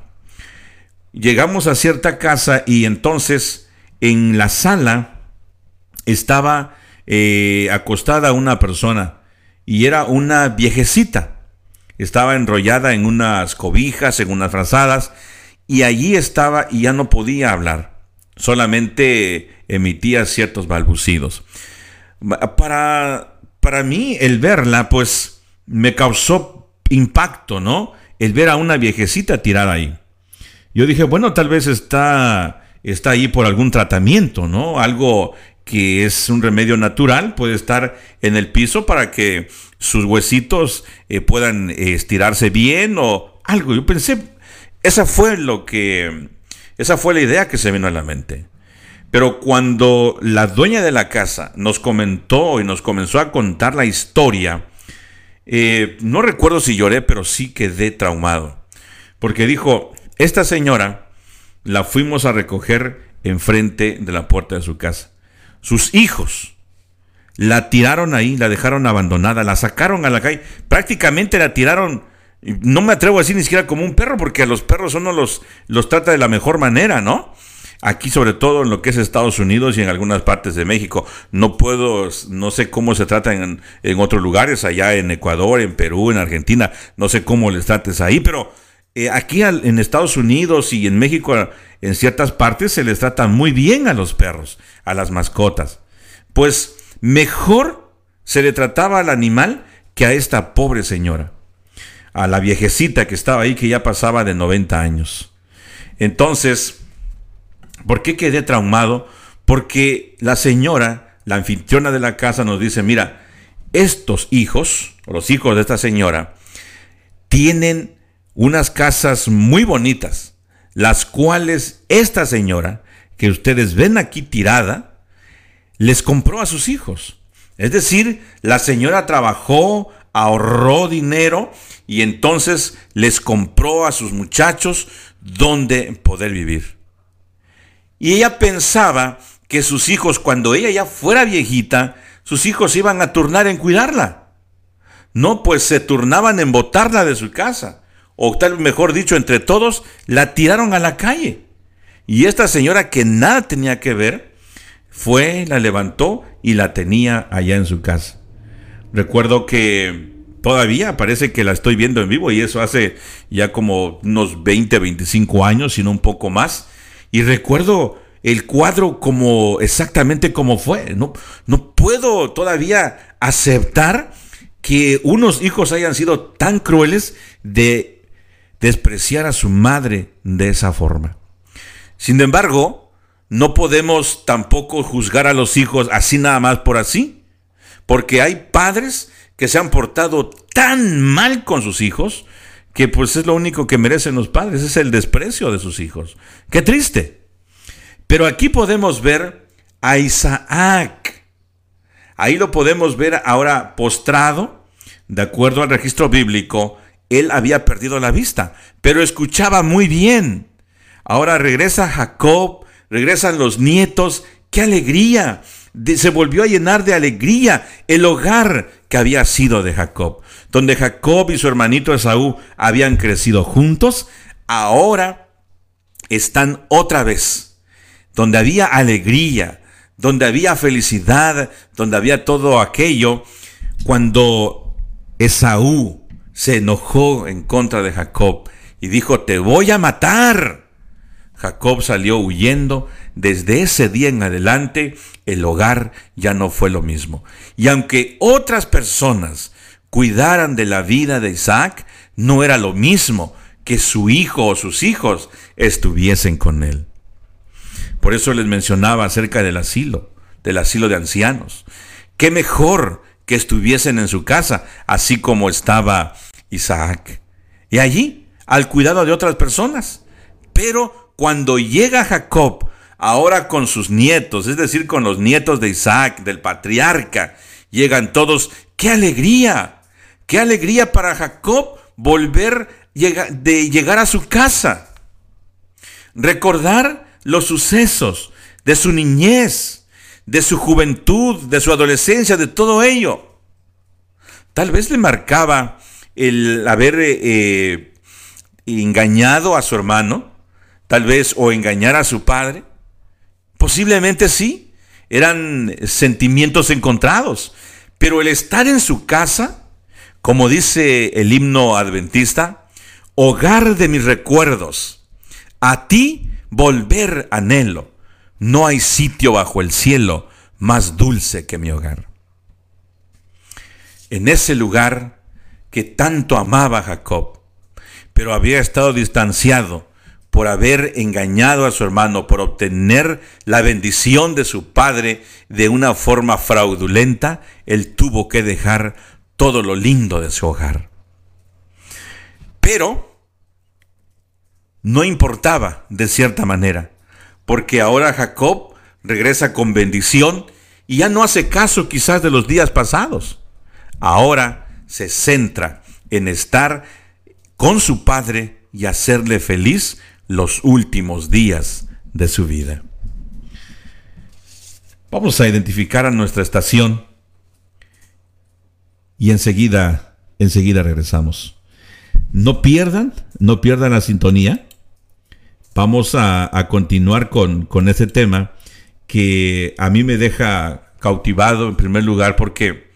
Llegamos a cierta casa y entonces en la sala estaba eh, acostada una persona y era una viejecita. Estaba enrollada en unas cobijas, en unas frazadas y allí estaba y ya no podía hablar. Solamente emitía ciertos balbucidos. Para, para mí el verla pues me causó impacto, ¿no? El ver a una viejecita tirada ahí. Yo dije, bueno, tal vez está, está ahí por algún tratamiento, ¿no? Algo que es un remedio natural, puede estar en el piso para que sus huesitos eh, puedan eh, estirarse bien o algo. Yo pensé, esa fue lo que, esa fue la idea que se vino a la mente. Pero cuando la dueña de la casa nos comentó y nos comenzó a contar la historia, eh, no recuerdo si lloré, pero sí quedé traumado. Porque dijo, esta señora la fuimos a recoger enfrente de la puerta de su casa. Sus hijos la tiraron ahí, la dejaron abandonada, la sacaron a la calle, prácticamente la tiraron, no me atrevo a decir ni siquiera como un perro, porque a los perros uno los, los trata de la mejor manera, ¿no? Aquí sobre todo en lo que es Estados Unidos y en algunas partes de México. No puedo, no sé cómo se trata en, en otros lugares, allá en Ecuador, en Perú, en Argentina, no sé cómo les trates ahí, pero eh, aquí en Estados Unidos y en México, en ciertas partes, se les trata muy bien a los perros, a las mascotas. Pues mejor se le trataba al animal que a esta pobre señora, a la viejecita que estaba ahí, que ya pasaba de 90 años. Entonces, ¿por qué quedé traumado? Porque la señora, la anfitriona de la casa, nos dice, mira, estos hijos, los hijos de esta señora, tienen unas casas muy bonitas, las cuales esta señora, que ustedes ven aquí tirada, les compró a sus hijos. Es decir, la señora trabajó, ahorró dinero y entonces les compró a sus muchachos donde poder vivir. Y ella pensaba que sus hijos, cuando ella ya fuera viejita, sus hijos iban a turnar en cuidarla. No, pues se turnaban en botarla de su casa o tal mejor dicho, entre todos, la tiraron a la calle. Y esta señora que nada tenía que ver, fue, la levantó y la tenía allá en su casa. Recuerdo que todavía parece que la estoy viendo en vivo y eso hace ya como unos 20, 25 años, sino un poco más. Y recuerdo el cuadro como exactamente como fue. No, no puedo todavía aceptar que unos hijos hayan sido tan crueles de despreciar a su madre de esa forma. Sin embargo, no podemos tampoco juzgar a los hijos así nada más por así, porque hay padres que se han portado tan mal con sus hijos que pues es lo único que merecen los padres, es el desprecio de sus hijos. Qué triste. Pero aquí podemos ver a Isaac. Ahí lo podemos ver ahora postrado, de acuerdo al registro bíblico, él había perdido la vista, pero escuchaba muy bien. Ahora regresa Jacob, regresan los nietos, qué alegría. se volvió a llenar de alegría el hogar que había sido de Jacob, donde Jacob y su hermanito Esaú habían crecido juntos, ahora están otra vez, donde había alegría, donde había felicidad, donde había todo aquello, cuando Esaú se enojó en contra de Jacob y dijo, te voy a matar. Jacob salió huyendo. Desde ese día en adelante, el hogar ya no fue lo mismo. Y aunque otras personas cuidaran de la vida de Isaac, no era lo mismo que su hijo o sus hijos estuviesen con él. Por eso les mencionaba acerca del asilo, del asilo de ancianos qué mejor que estuviesen en su casa, así como estaba Isaac. Y allí, al cuidado de otras personas. Pero cuando llega Jacob, ahora con sus nietos, es decir, con los nietos de Isaac, del patriarca, llegan todos, ¡qué alegría! ¡Qué alegría para Jacob volver de llegar a su casa! Recordar los sucesos de su niñez, de su juventud, de su adolescencia, de todo ello. Tal vez le marcaba el haber eh, engañado a su hermano, tal vez, o engañar a su padre. Posiblemente sí, eran sentimientos encontrados, pero el estar en su casa, como dice el himno adventista, hogar de mis recuerdos, a ti volver anhelo, no hay sitio bajo el cielo más dulce que mi hogar. En ese lugar que tanto amaba Jacob, pero había estado distanciado por haber engañado a su hermano, por obtener la bendición de su padre de una forma fraudulenta, él tuvo que dejar todo lo lindo de su hogar. Pero no importaba de cierta manera, porque ahora Jacob regresa con bendición y ya no hace caso quizás de los días pasados. Ahora se centra en estar con su padre y hacerle feliz los últimos días de su vida. Vamos a identificar a nuestra estación y enseguida, enseguida regresamos. No pierdan, no pierdan la sintonía. Vamos a, continuar con, con ese tema que a mí me deja cautivado en primer lugar porque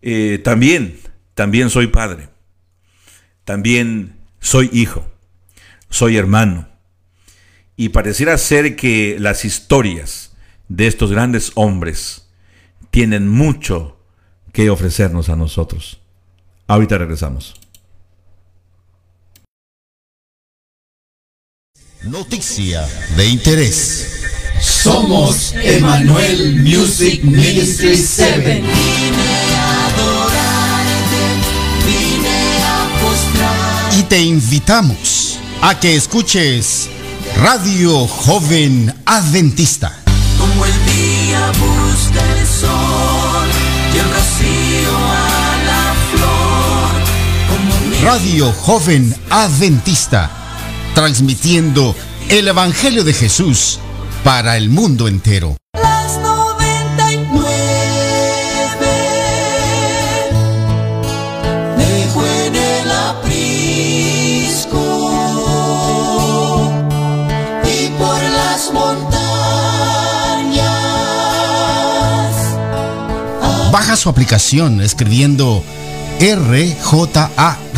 eh, también, también soy padre, también soy hijo soy hermano. Y pareciera ser que las historias de estos grandes hombres tienen mucho que ofrecernos a nosotros. Ahorita regresamos. Noticia de interés. Somos Emanuel Music Ministry 7. Y te invitamos a que escuches Radio Joven Adventista. Como el día busca el sol Radio Joven Adventista, transmitiendo el Evangelio de Jesús para el mundo entero. Baja su aplicación escribiendo RJA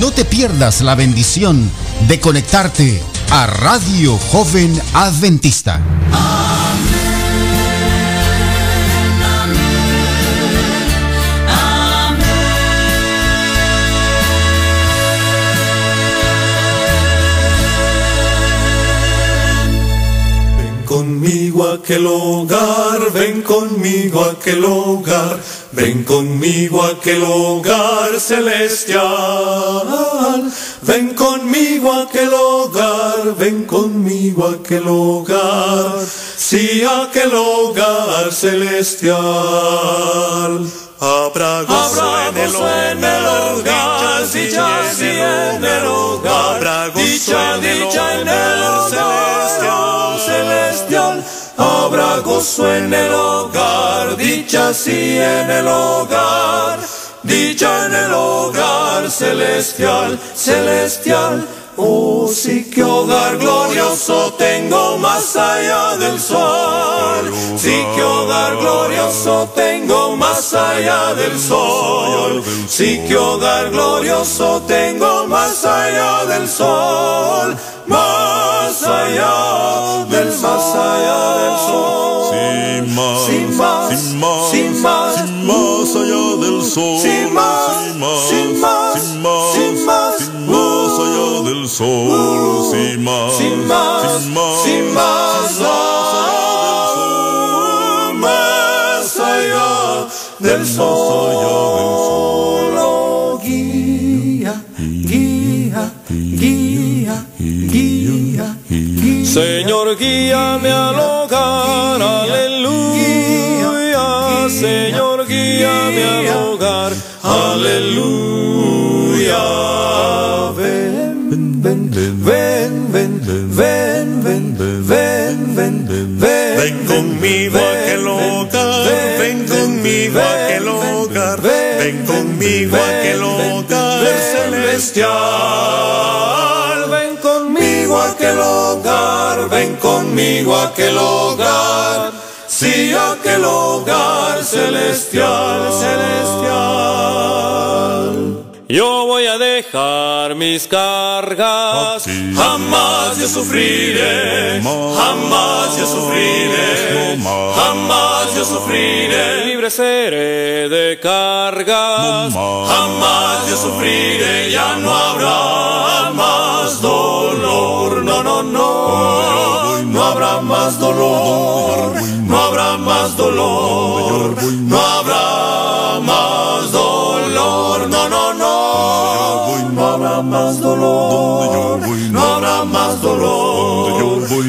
No te pierdas la bendición de conectarte a Radio Joven Adventista. Conmigo a aquel hogar, ven conmigo a aquel hogar, ven conmigo a aquel hogar celestial. Ven conmigo a aquel hogar, ven conmigo a aquel hogar, sí aquel hogar celestial. Habrá gozo, en, el hogar, dicha, en el hogar, habrá gozo dicha, en el hogar celestial. Habrá gozo en el hogar, dicha sí en el hogar, dicha en el hogar celestial, celestial. Oh, sí que hogar glorioso tengo más allá del sol. Sí que hogar glorioso tengo más allá del sol. Sí que hogar glorioso tengo más allá del sol. Más allá del más allá del sol. Sin más, Sin más, sin más, sin más, allá del sol. Sin más, sin más, sin más, sol. Sin más, sin más, sin más, sin más, sin más allá del sol. más allá del sol. Oh, guía, guía, guía, guía, guía. Señor, guíame al hogar, aleluya. Señor, guíame al hogar, aleluya ven, ven, ven, ven, ven, ven, ven, conmigo a aquel hogar, ven conmigo a aquel hogar, ven conmigo a aquel hogar celestial, ven conmigo a aquel hogar, ven conmigo a aquel hogar, sí aquel hogar celestial, celestial. Yo voy a dejar mis cargas. Jamás yo sufriré, jamás yo sufriré, jamás yo sufriré. Libre seré de cargas. Jamás yo sufriré, ya no habrá más dolor. No, no, no, no habrá más dolor. No habrá más dolor. No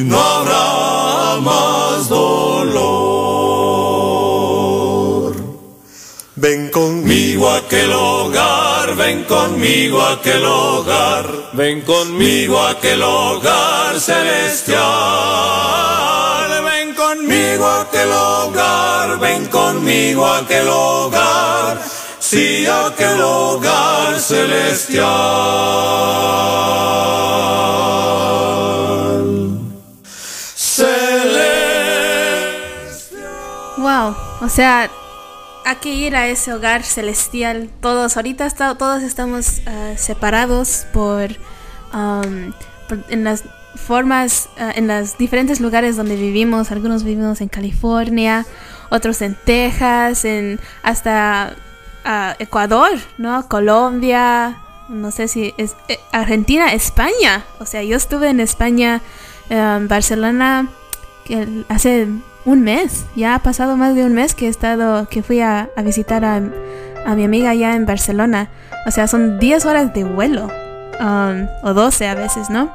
No habrá más dolor. Ven Conmigo a aquel hogar, ven conmigo a aquel hogar, Ven conmigo. conmigo a aquel hogar celestial. Ven conmigo a aquel hogar, ven conmigo a aquel hogar, a aquel hogar celestial. Celestial. Wow, o sea, hay que ir a ese hogar celestial. Todos, ahorita todos estamos ah, separados por- en las formas, ah, en los diferentes lugares donde vivimos. Algunos vivimos en California, otros en Texas, en hasta ah, Ecuador, ¿no? Colombia, no sé si es eh, Argentina, España. O sea, yo estuve en España, en Barcelona, que hace un mes, ya ha pasado más de un mes que he estado, que fui a, a visitar a, a mi amiga allá en Barcelona. O sea, son 10 horas de vuelo, um, o 12 a veces, ¿no?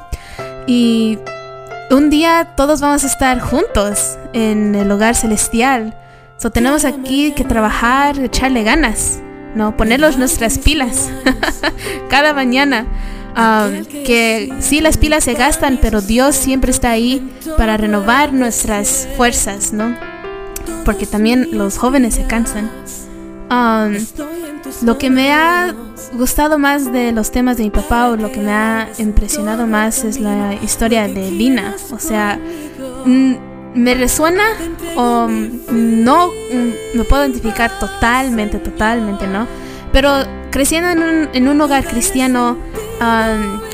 Y un día todos vamos a estar juntos en el hogar celestial. So, tenemos aquí que trabajar, echarle ganas, ¿no? Ponerlos nuestras pilas cada mañana. Um, que sí, las pilas se gastan, pero Dios siempre está ahí para renovar nuestras fuerzas, ¿no? Porque también los jóvenes se cansan. Um, lo que me ha gustado más de los temas de mi papá o lo que me ha impresionado más es la historia de Lina. O sea, mm, me resuena o no mm, me puedo identificar totalmente, totalmente, ¿no? Pero creciendo en un, en un hogar cristiano,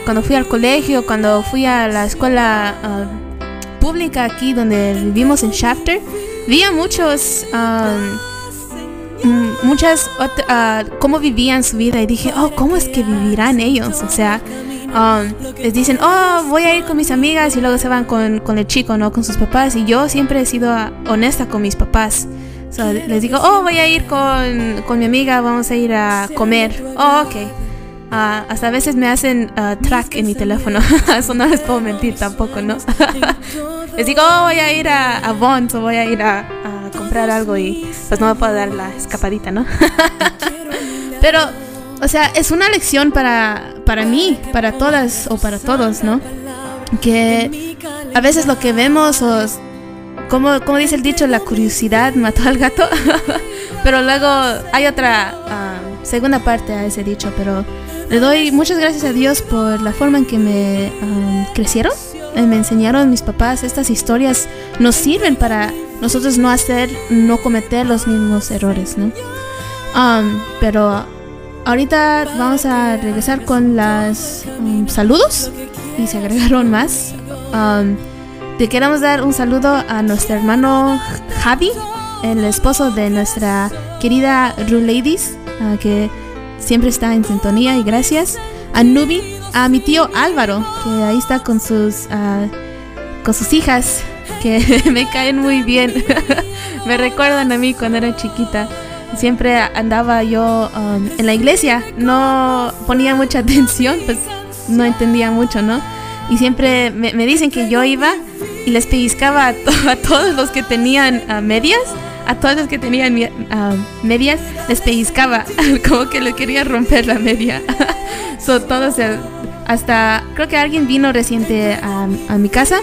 cuando fui al colegio, cuando fui a la escuela um, pública aquí donde vivimos en Shafter, vi a muchos... um, muchas ah, cómo vivían su vida y dije, oh, ¿cómo es que vivirán ellos? O sea, um, les dicen, oh, voy a ir con mis amigas y luego se van con, con el chico, ¿no? Con sus papás. Y yo siempre he sido honesta con mis papás. O sea, les digo, oh, voy a ir con, con mi amiga, vamos a ir a comer. Oh, ok. Ah, hasta a veces me hacen ah, track en mi teléfono. Eso no les puedo mentir tampoco, ¿no? les digo, oh, voy a ir a, a Bonds o voy a ir a, a comprar algo y pues no me puedo dar la escapadita, ¿no? Pero, o sea, es una lección para, para mí, para todas o para todos, ¿no? Que a veces lo que vemos o como, como dice el dicho, la curiosidad mató al gato. pero luego hay otra ah, segunda parte a ese dicho, pero le doy muchas gracias a Dios por la forma en que me um, crecieron. Eh, me enseñaron mis papás estas historias nos sirven para nosotros no hacer, no cometer los mismos errores, ¿no? Um, pero ahorita vamos a regresar con los um, saludos y se agregaron más. Um, te queremos dar un saludo a nuestro hermano Javi, el esposo de nuestra querida Ru Ladies, uh, que siempre está en sintonía y gracias. A Nubi, a mi tío Álvaro, que ahí está con sus, uh, con sus hijas, que me caen muy bien. me recuerdan a mí cuando era chiquita. Siempre andaba yo um, en la iglesia, no ponía mucha atención, pues no entendía mucho, ¿no? Y siempre me, dicen que yo iba y les pellizcaba a, to a todos los que tenían uh, medias a todos los que tenían medias les pellizcaba, como que le quería romper la media. so, todos, hasta creo que alguien vino reciente a mi casa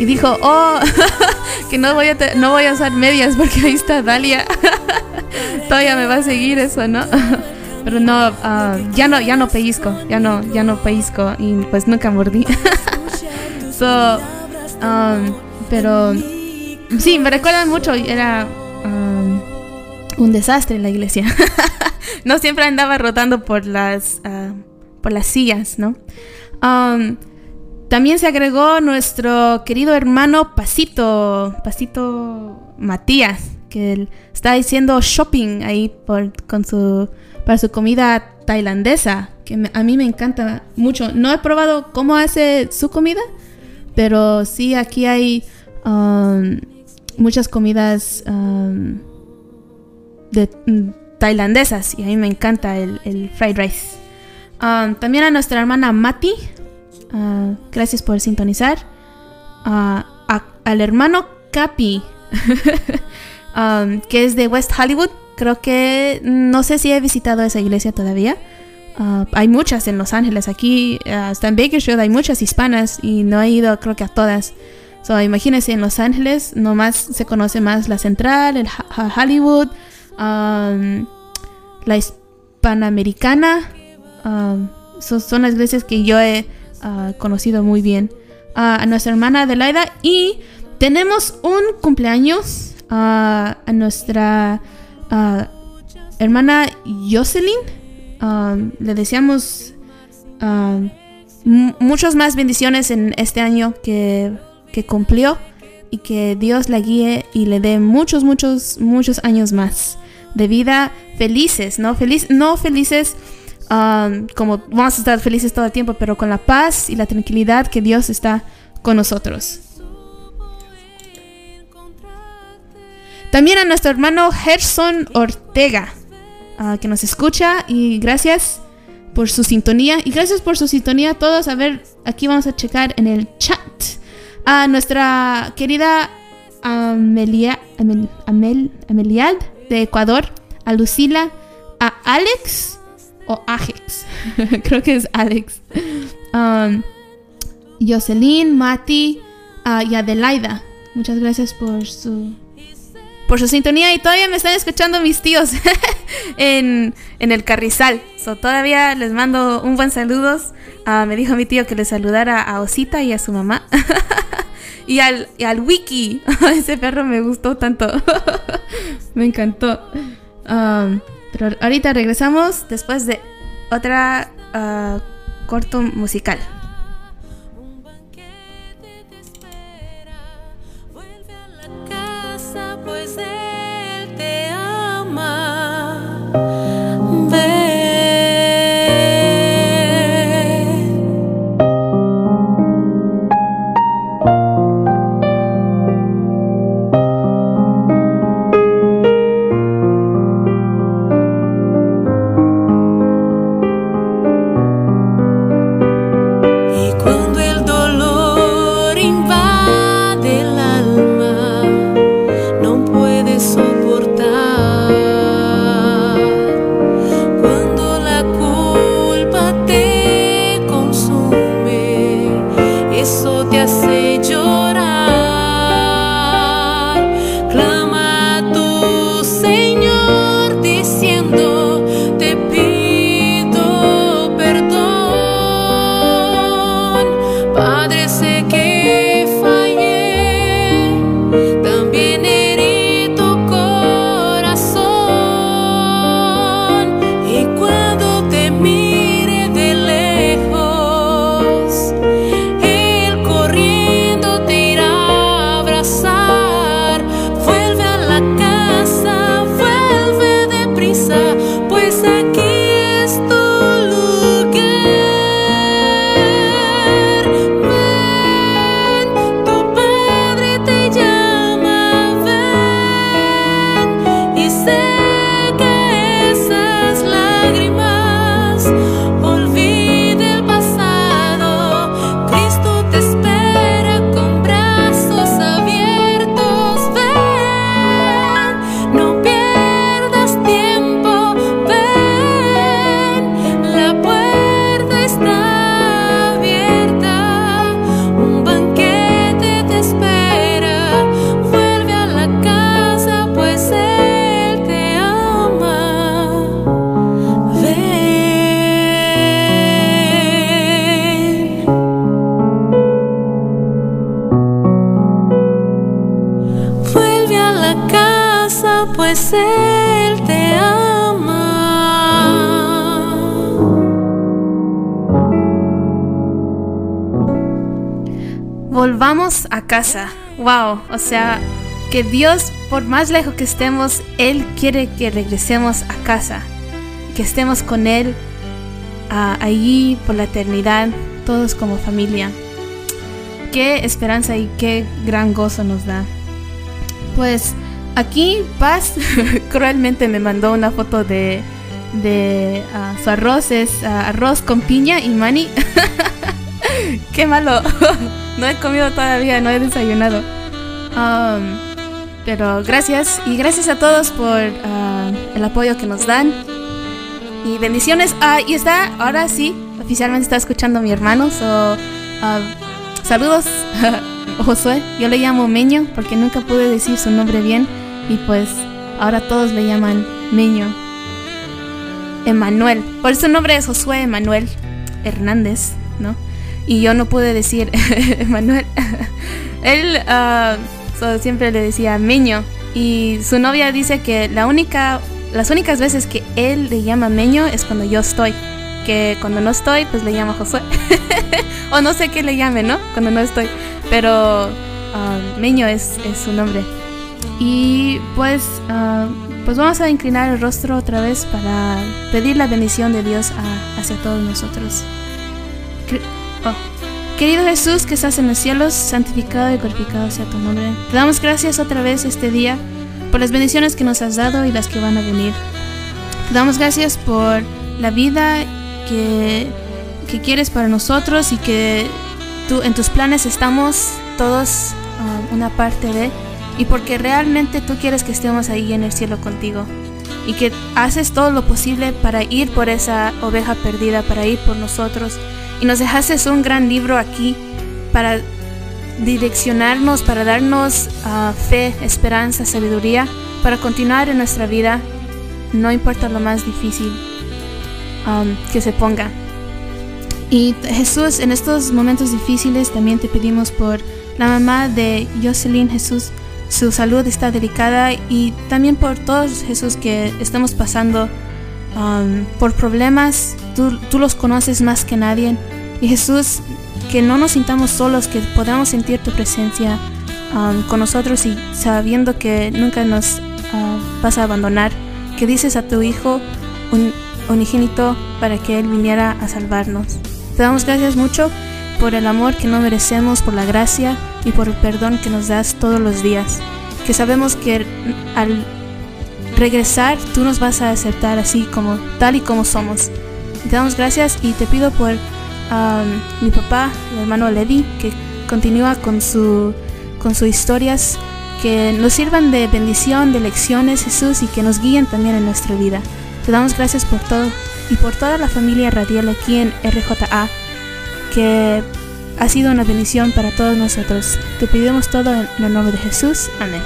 y dijo, oh, que no voy, a no voy a usar medias porque ahí está Dalia. Todavía me va a seguir eso, ¿no? Pero no, uh, ya no, ya no pellizco, ya no, ya no pellizco y pues nunca mordí. so, um, pero sí, me recuerdan mucho, era um, un desastre en la iglesia. no siempre andaba rotando por las, uh, por las sillas, ¿no? Um, también se agregó nuestro querido hermano Pasito, Pasito Matías, que está haciendo shopping ahí con su, para su comida tailandesa, que a mí me encanta mucho. No he probado cómo hace su comida, pero sí aquí hay um, muchas comidas um, de, tailandesas y a mí me encanta el, el fried rice. Um, también a nuestra hermana Mati, uh, gracias por sintonizar. Uh, a, al hermano Capi, um, que es de West Hollywood. Creo que no sé si he visitado esa iglesia todavía. Uh, hay muchas en Los Ángeles. Aquí, hasta en Bakersfield, hay muchas hispanas y no he ido, creo que a todas. So, imagínense, en Los Ángeles nomás se conoce más la central, el Hollywood, um, la hispanoamericana. Um, so, son las iglesias que yo he conocido muy bien. A nuestra hermana Adelaida y tenemos un cumpleaños a nuestra hermana Jocelyn. Le deseamos muchas más bendiciones en este año que que cumplió y que Dios la guíe y le dé muchos, muchos, muchos años más de vida felices, ¿no? Feliz, no felices como vamos a estar felices todo el tiempo, pero con la paz y la tranquilidad que Dios está con nosotros. También a nuestro hermano Gerson Ortega, uh, que nos escucha y gracias por su sintonía y gracias por su sintonía a todos. A ver, aquí vamos a checar en el chat a nuestra querida Amelia, Amel, Amel, de Ecuador, a Lucila, a Alex o Ajex, creo que es Alex, um, Jocelyn, Mati uh, y Adelaida. Muchas gracias por su por su sintonía y todavía me están escuchando mis tíos en, en, el carrizal. So, todavía les mando un buen saludo. Uh, me dijo mi tío que le saludara a Osita y a su mamá. y, al, y al Wiki. Ese perro me gustó tanto. me encantó. Um, pero ahorita regresamos después de otra uh, corto musical. pues él te ama. Dios, por más lejos que estemos, Él quiere que regresemos a casa, que estemos con Él allí por la eternidad, todos como familia. Qué esperanza y qué gran gozo nos da. Pues aquí Paz cruelmente me mandó una foto de, de ah, su arroz, es ah, arroz con piña y mani. qué malo. no he comido todavía, no he desayunado. Pero gracias y gracias a todos por ah, el apoyo que nos dan. Y bendiciones. Ah, y está, ahora sí, oficialmente está escuchando mi hermano. So, ah, saludos, Josué. Yo le llamo Meño porque nunca pude decir su nombre bien. Y pues ahora todos le llaman Meño. Emanuel. Por su nombre es Josué Emanuel Hernández, ¿no? Y yo no pude decir Emanuel. Él ah, so, siempre le decía Meño. Y su novia dice que la única, las únicas veces que él le llama Meño es cuando yo estoy. Que cuando no estoy, pues le llama Josué. o no sé qué le llame, ¿no? Cuando no estoy. Pero ah, Meño es, es su nombre. Y pues, ah, pues vamos a inclinar el rostro otra vez para pedir la bendición de Dios hacia todos nosotros. Querido Jesús que estás en los cielos, santificado y glorificado sea tu nombre. Te damos gracias otra vez este día por las bendiciones que nos has dado y las que van a venir. Te damos gracias por la vida que, que quieres para nosotros y que tú, en tus planes estamos todos ah, una parte de y porque realmente tú quieres que estemos ahí en el cielo contigo y que haces todo lo posible para ir por esa oveja perdida, para ir por nosotros y nos dejaste un gran libro aquí para direccionarnos, para darnos ah, fe, esperanza, sabiduría, para continuar en nuestra vida, no importa lo más difícil um, que se ponga. Y Jesús, en estos momentos difíciles también te pedimos por la mamá de Jocelyn Jesús, su salud está delicada y también por todos Jesús que estamos pasando um, por problemas, tú, tú los conoces más que nadie. Y Jesús, que no nos sintamos solos, que podamos sentir tu presencia um, con nosotros y sabiendo que nunca nos ah, vas a abandonar, que dices a tu Hijo un, unigénito para que Él viniera a salvarnos. Te damos gracias mucho por el amor que no merecemos, por la gracia y por el perdón que nos das todos los días. Que sabemos que al regresar tú nos vas a aceptar así como tal y como somos. Te damos gracias y te pido por um, mi papá, mi hermano Levi, que continúa con su con sus historias, que nos sirvan de bendición, de lecciones, Jesús, y que nos guíen también en nuestra vida. Te damos gracias por todo y por toda la familia radial aquí en RJA, que ha sido una bendición para todos nosotros. Te pedimos todo en el nombre de Jesús. Amén.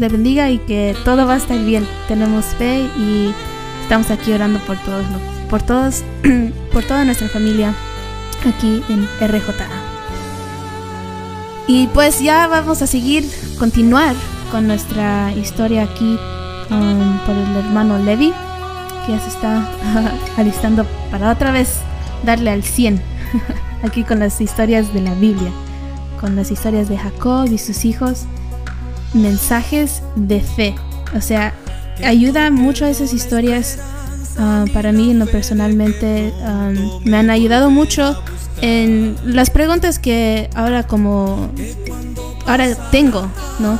Le bendiga y que todo va a estar bien. Tenemos fe y estamos aquí orando por todos, por todos, por toda nuestra familia aquí en RJA. Y pues ya vamos a seguir, continuar con nuestra historia aquí um, por el hermano Levi, que ya se está alistando para otra vez darle al 100 aquí con las historias de la Biblia, con las historias de Jacob y sus hijos, mensajes de fe. O sea, ayuda mucho a esas historias. uh, para mí, no personalmente, me han ayudado mucho en las preguntas que ahora como ahora tengo, ¿no?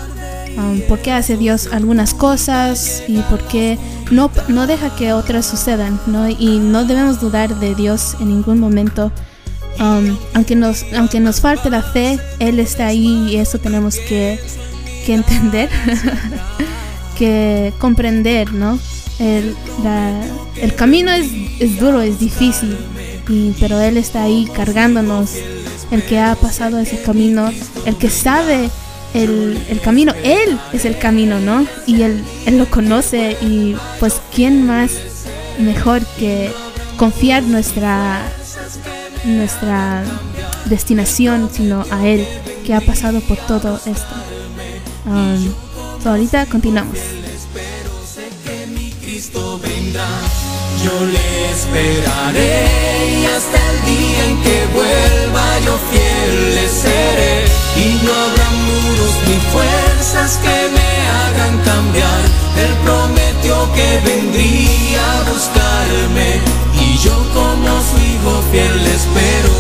Um, ¿Por qué hace Dios algunas cosas y por qué no, no deja que otras sucedan, ¿no? Y no debemos dudar de Dios en ningún momento. Um, aunque, nos, aunque nos falte la fe, Él está ahí y eso tenemos que, que entender, que comprender, ¿no? El, la- el camino es, es duro, es difícil, y- pero Él está ahí cargándonos, el que ha pasado ese camino, el que sabe el, el camino, Él es el camino, ¿no? Y Él, él lo conoce y pues ¿quién más mejor que confiar nuestra, nuestra destinación sino a Él que ha pasado por todo esto? Um, so ahorita continuamos. Yo le esperaré y hasta el día en que vuelva yo fiel le seré y no habrá muros ni fuerzas que me hagan cambiar. Él prometió que vendría a buscarme y yo como su hijo fiel le espero.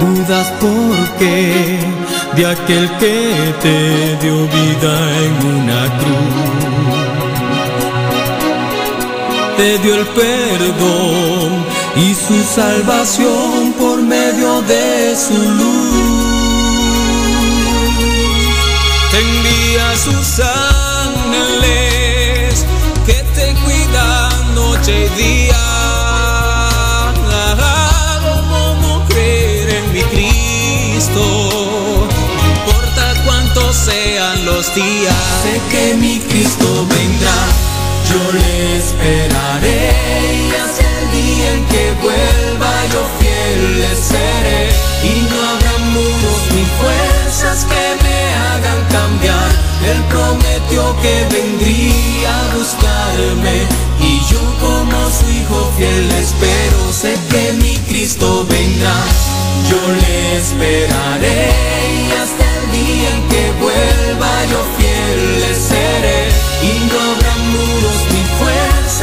Dudas porque de aquel que te dio vida en una cruz. Te dio el perdón y su salvación por medio de su luz. Te envía a sus sé que mi Cristo vendrá. Yo le esperaré y hasta el día en que vuelva yo fiel le seré y no habrá muros ni fuerzas que me hagan cambiar. Él prometió que vendría a buscarme y yo como su hijo fiel espero. Sé que mi Cristo vendrá. Yo le esperaré y hasta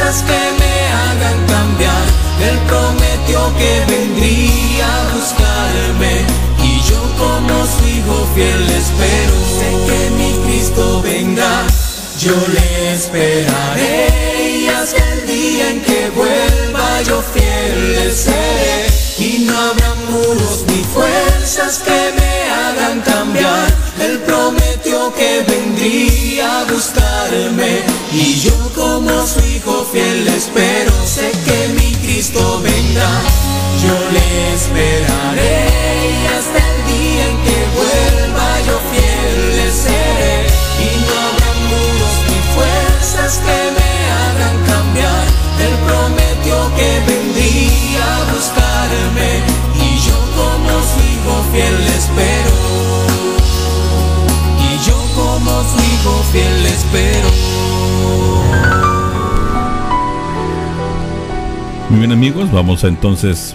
fuerzas que me hagan cambiar. Él prometió que vendría a buscarme y yo como su hijo fiel espero. Sé que mi Cristo vendrá, yo le esperaré y hasta el día en que vuelva yo fiel le seré y no habrá muros ni fuerzas que me hagan cambiar. Él prometió que vendría a buscarme y yo fiel espero. Sé que mi Cristo Muy bien amigos, vamos entonces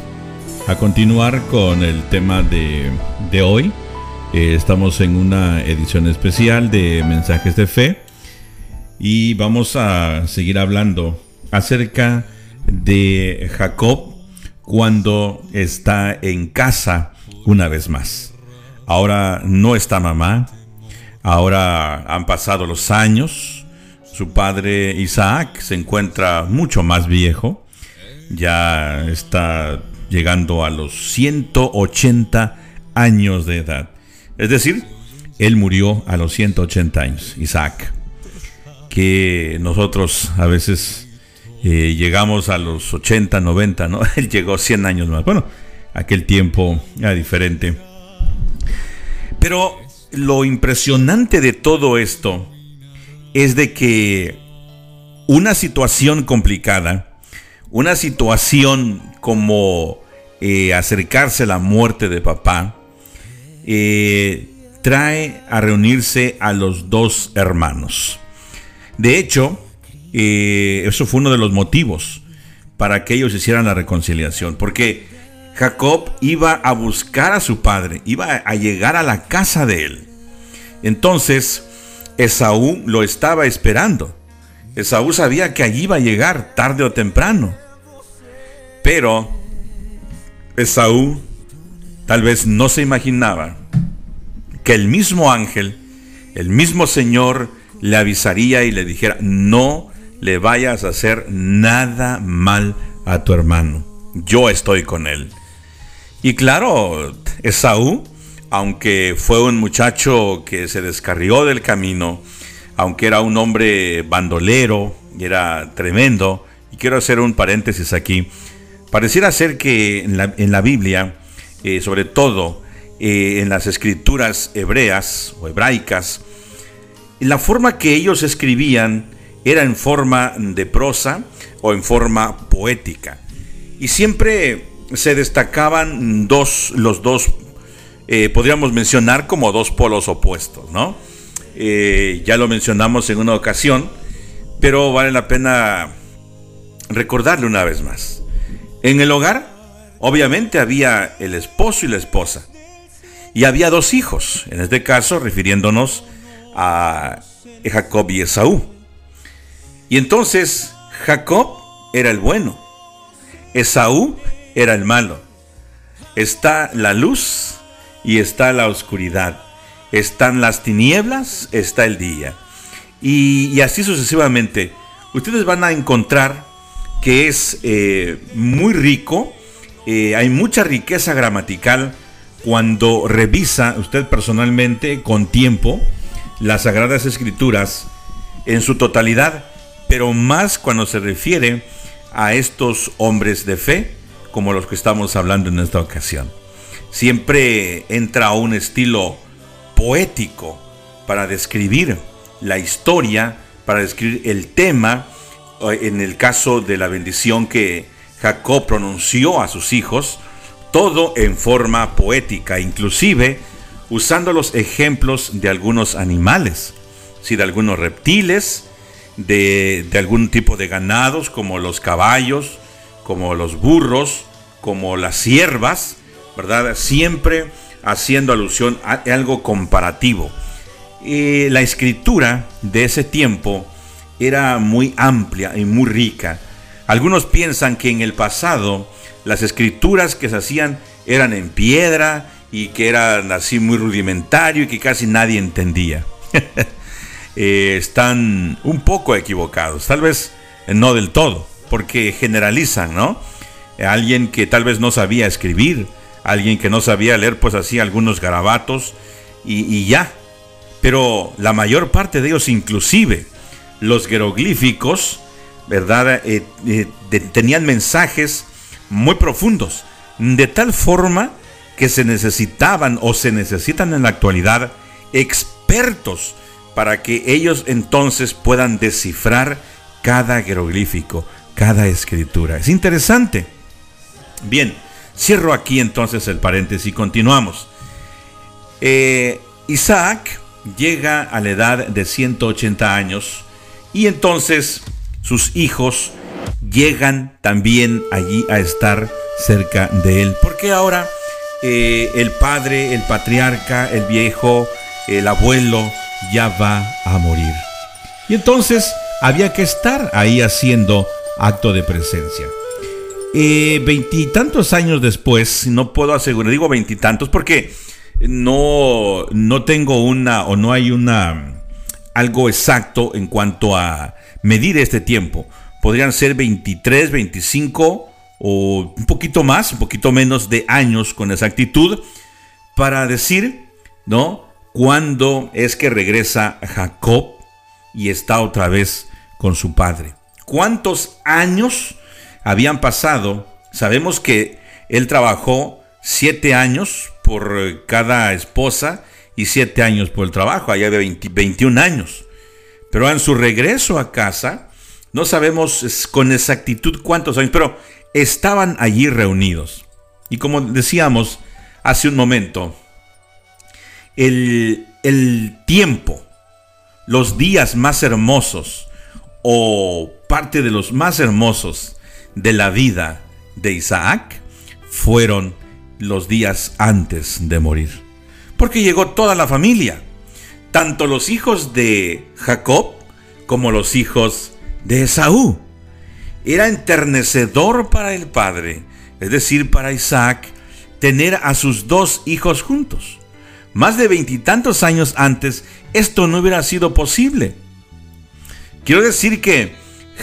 a continuar con el tema de, de hoy. Eh, estamos en una edición especial de Mensajes de Fe y vamos a seguir hablando acerca de Jacob cuando está en casa una vez más. Ahora no está mamá, ahora han pasado los años, su padre Isaac se encuentra mucho más viejo, ya está llegando a los 180 años de edad. Es decir, él murió a los 180 años, Isaac. Que nosotros a veces eh, llegamos a los 80, 90, ¿no? Él llegó 100 años más. Bueno, aquel tiempo era diferente. Pero lo impresionante de todo esto es de que una situación complicada, una situación como eh, acercarse a la muerte de papá, eh, trae a reunirse a los dos hermanos. De hecho, eh, eso fue uno de los motivos para que ellos hicieran la reconciliación, porque Jacob iba a buscar a su padre, iba a llegar a la casa de él. Entonces, Esaú lo estaba esperando. Esaú sabía que allí iba a llegar tarde o temprano. Pero Esaú tal vez no se imaginaba que el mismo ángel, el mismo Señor, le avisaría y le dijera, no le vayas a hacer nada mal a tu hermano. Yo estoy con él. Y claro, Esaú, aunque fue un muchacho que se descarrió del camino, aunque era un hombre bandolero y era tremendo, y quiero hacer un paréntesis aquí, pareciera ser que en la, Biblia, eh, sobre todo eh, en las escrituras hebreas o hebraicas, la forma que ellos escribían era en forma de prosa o en forma poética. Y siempre se destacaban dos, los dos, eh, podríamos mencionar como dos polos opuestos, ¿no? Eh, ya lo mencionamos en una ocasión, pero vale la pena recordarle una vez más. En el hogar, obviamente había el esposo y la esposa, y había dos hijos, en este caso refiriéndonos a Jacob y Esaú. Y entonces Jacob era el bueno, Esaú era el malo. Está la luz y está la oscuridad. Están las tinieblas, está el día. Y, así sucesivamente. Ustedes van a encontrar que es eh, muy rico, eh, hay mucha riqueza gramatical cuando revisa usted personalmente con tiempo las Sagradas Escrituras en su totalidad, pero más cuando se refiere a estos hombres de fe como los que estamos hablando en esta ocasión. Siempre entra un estilo poético para describir la historia, para describir el tema, eh, en el caso de la bendición que Jacob pronunció a sus hijos, todo en forma poética, inclusive usando los ejemplos de algunos animales, de algunos reptiles, de, de algún tipo de ganados como los caballos, como los burros, como las siervas, ¿verdad? Siempre haciendo alusión a algo comparativo. la escritura de ese tiempo era muy amplia y muy rica. Algunos piensan que en el pasado las escrituras que se hacían eran en piedra y que eran así muy rudimentario y que casi nadie entendía. Eh, están un poco equivocados, tal vez no del todo, porque generalizan, ¿no? alguien que tal vez no sabía escribir, alguien que no sabía leer, pues así algunos garabatos y, ya. Pero la mayor parte de ellos, inclusive los jeroglíficos, ¿verdad? Eh, eh, tenían mensajes muy profundos, de tal forma que se necesitaban o se necesitan en la actualidad expertos para que ellos entonces puedan descifrar cada jeroglífico, cada escritura. Es interesante. Bien, cierro aquí entonces el paréntesis y continuamos. Eh, Isaac llega a la edad de 180 años y entonces sus hijos llegan también allí a estar cerca de él. Porque ahora eh, el padre, el patriarca, el viejo, el abuelo ya va a morir. Y entonces había que estar ahí haciendo acto de presencia. Eh, veintitantos años después, no puedo asegurar, digo veintitantos porque no, no tengo una o no hay una algo exacto en cuanto a medir este tiempo. Podrían ser 23, 25 o un poquito más, un poquito menos de años con exactitud para decir, ¿no? Cuándo es que regresa Jacob y está otra vez con su padre. ¿Cuántos años habían pasado, sabemos que él trabajó siete años por cada esposa y siete años por el trabajo, allá de 21 años. Pero en su regreso a casa, no sabemos con exactitud cuántos años, pero estaban allí reunidos. Y como decíamos hace un momento, el, el tiempo, los días más hermosos o parte de los más hermosos de la vida de Isaac fueron los días antes de morir. Porque llegó toda la familia, tanto los hijos de Jacob como los hijos de Esaú. Era enternecedor para el padre, es decir, para Isaac, tener a sus dos hijos juntos. Más de veintitantos años antes, esto no hubiera sido posible. Quiero decir que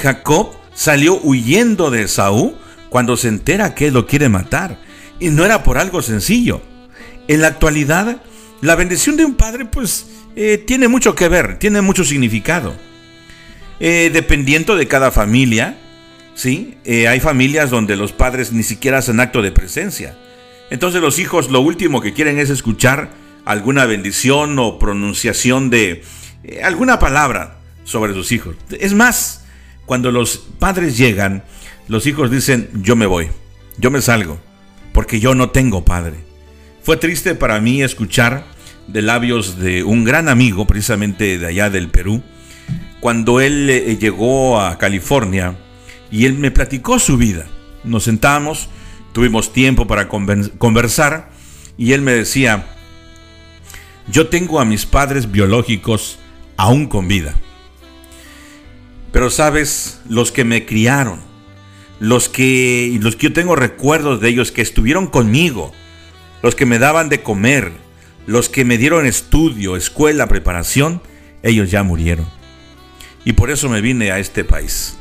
Jacob salió huyendo de Esaú cuando se entera que lo quiere matar. Y no era por algo sencillo. En la actualidad, la bendición de un padre, pues, eh, tiene mucho que ver, tiene mucho significado. Eh, dependiendo de cada familia, ¿sí? Eh, hay familias donde los padres ni siquiera hacen acto de presencia. Entonces los hijos lo último que quieren es escuchar alguna bendición o pronunciación de alguna palabra sobre sus hijos. Es más, cuando los padres llegan, los hijos dicen, yo me voy, yo me salgo, porque yo no tengo padre. Fue triste para mí escuchar de labios de un gran amigo, precisamente de allá del Perú, cuando él eh, llegó a California y él me platicó su vida. Nos sentamos, tuvimos tiempo para conversar y él me decía, yo tengo a mis padres biológicos aún con vida. Pero sabes, los que me criaron, los que, los que yo tengo recuerdos de ellos que estuvieron conmigo, los que me daban de comer, los que me dieron estudio, escuela, preparación, ellos ya murieron. Y por eso me vine a este país,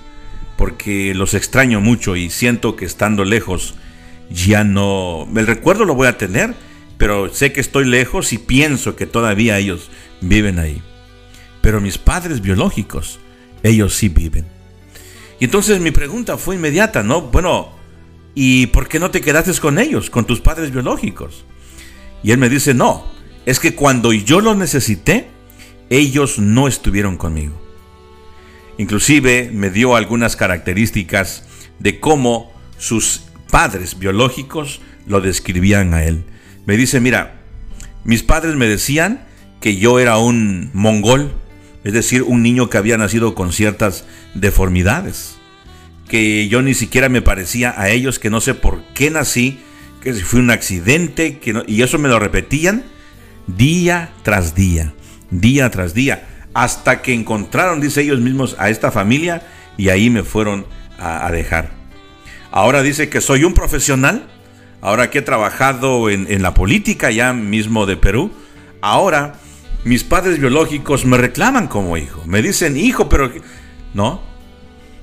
porque los extraño mucho y siento que estando lejos ya no... El recuerdo lo voy a tener, pero sé que estoy lejos y pienso que todavía ellos viven ahí. Pero mis padres biológicos, ellos sí viven. Y entonces mi pregunta fue inmediata, ¿no? Bueno, ¿y por qué no te quedaste con ellos, con tus padres biológicos? Y él me dice, no, es que cuando yo los necesité, ellos no estuvieron conmigo. Inclusive me dio algunas características de cómo sus padres biológicos lo describían a él. Me dice, mira, mis padres me decían que yo era un mongol, es decir, un niño que había nacido con ciertas deformidades, que yo ni siquiera me parecía a ellos, que no sé por qué nací, que si fue un accidente, y eso me lo repetían día tras día, día tras día, hasta que encontraron, dice ellos mismos, a esta familia y ahí me fueron a, dejar. Ahora dice que soy un profesional, ahora que he trabajado en, en la política ya mismo de Perú, ahora mis padres biológicos me reclaman como hijo. Me dicen, hijo, pero... No.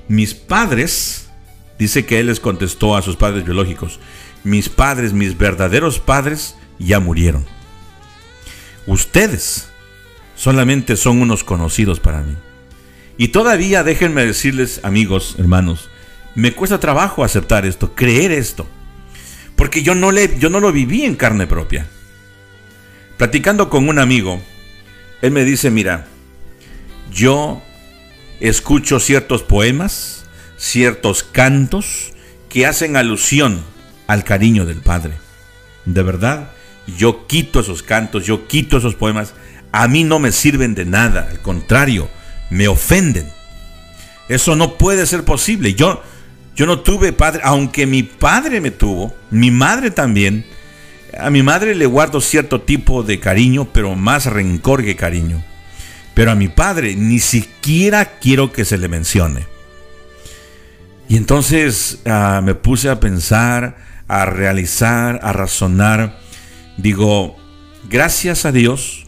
Mis padres, dice que él les contestó a sus padres biológicos, mis padres, mis verdaderos padres, ya murieron. Ustedes solamente son unos conocidos para mí. Y todavía déjenme decirles, amigos, hermanos, me cuesta trabajo aceptar esto, creer esto. Porque yo no, le, yo no lo viví en carne propia. Platicando con un amigo, él me dice, mira, yo escucho ciertos poemas, ciertos cantos que hacen alusión al cariño del Padre. De verdad, yo quito esos cantos, yo quito esos poemas. A mí no me sirven de nada, al contrario, me ofenden. Eso no puede ser posible. Yo, yo no tuve padre, aunque mi padre me tuvo, mi madre también a mi madre le guardo cierto tipo de cariño, pero más rencor que cariño. Pero a mi padre ni siquiera quiero que se le mencione. Y entonces ah, me puse a pensar, a realizar, a razonar. Digo, gracias a Dios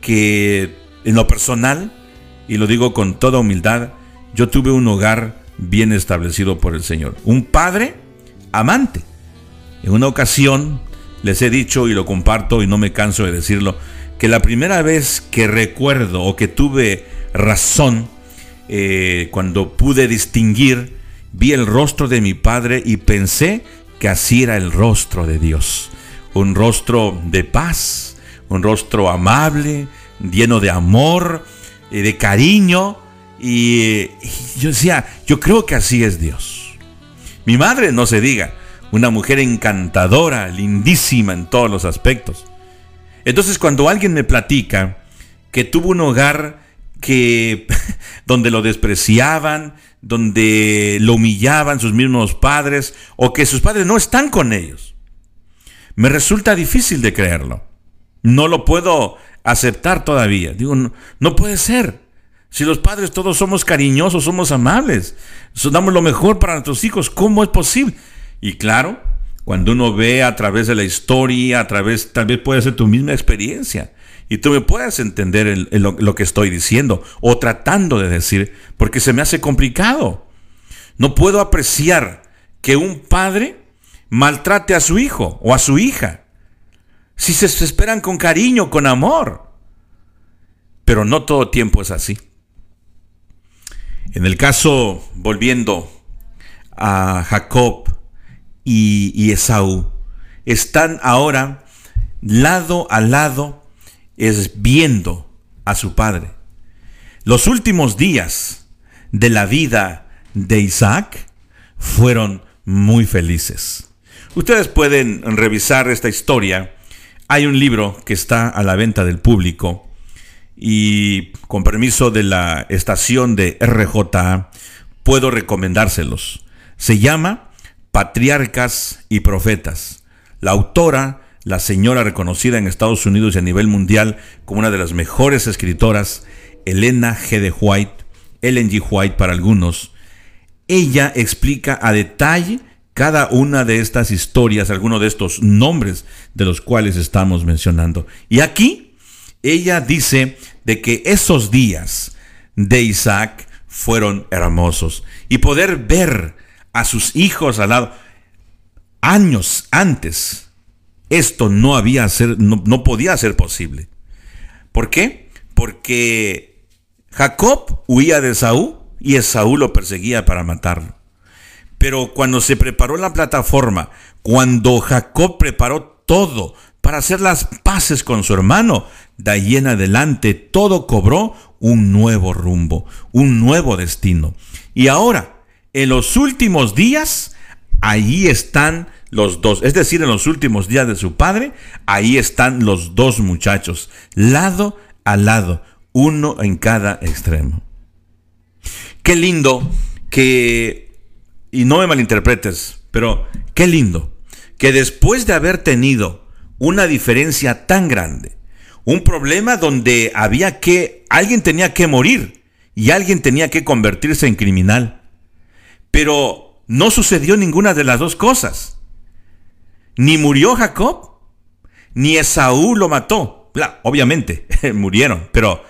que en lo personal, y lo digo con toda humildad, yo tuve un hogar bien establecido por el Señor. Un padre amante. En una ocasión les he dicho y lo comparto y no me canso de decirlo, que la primera vez que recuerdo o que tuve razón, eh, cuando pude distinguir, vi el rostro de mi padre y pensé que así era el rostro de Dios. Un rostro de paz, un rostro amable, lleno de amor, y de cariño. Y, y yo decía, yo creo que así es Dios. Mi madre, no se diga, una mujer encantadora, lindísima en todos los aspectos. Entonces cuando alguien me platica que tuvo un hogar que donde lo despreciaban, donde lo humillaban sus mismos padres o que sus padres no están con ellos. Me resulta difícil de creerlo. No lo puedo aceptar todavía. Digo, no, puede ser. Si los padres todos somos cariñosos, somos amables, damos lo mejor para nuestros hijos, ¿cómo es posible? Y claro, cuando uno ve a través de la historia, a través, tal vez puede ser tu misma experiencia. Y tú me puedes entender lo, que estoy diciendo o tratando de decir, porque se me hace complicado. No puedo apreciar que un padre maltrate a su hijo o a su hija. Si se esperan con cariño, con amor. Pero no todo tiempo es así. En el caso, volviendo a Jacob y, y Esaú, están ahora lado a lado es viendo a su padre. Los últimos días de la vida de Isaac fueron muy felices. Ustedes pueden revisar esta historia. Hay un libro que está a la venta del público y con permiso de la estación de RJA puedo recomendárselos. Se llama Patriarcas y Profetas. La autora la señora reconocida en Estados Unidos y a nivel mundial como una de las mejores escritoras, Elena G. de White, Ellen G. White para algunos, ella explica a detalle cada una de estas historias, algunos de estos nombres de los cuales estamos mencionando. Y aquí ella dice de que esos días de Isaac fueron hermosos y poder ver a sus hijos al lado años antes esto no había ser, no, podía ser posible. ¿Por qué? Porque Jacob huía de Saúl y Esaú lo perseguía para matarlo. Pero cuando se preparó la plataforma, cuando Jacob preparó todo para hacer las paces con su hermano, de ahí en adelante todo cobró un nuevo rumbo, un nuevo destino. Y ahora, en los últimos días, ahí están los dos. Es decir, en los últimos días de su padre, ahí están los dos muchachos, lado a lado, uno en cada extremo. Qué lindo que, y no me malinterpretes, pero qué lindo que después de haber tenido una diferencia tan grande, un problema donde había que, alguien tenía que morir y alguien tenía que convertirse en criminal, pero no sucedió ninguna de las dos cosas. Ni murió Jacob, ni Esaú lo mató. obviamente, murieron, pero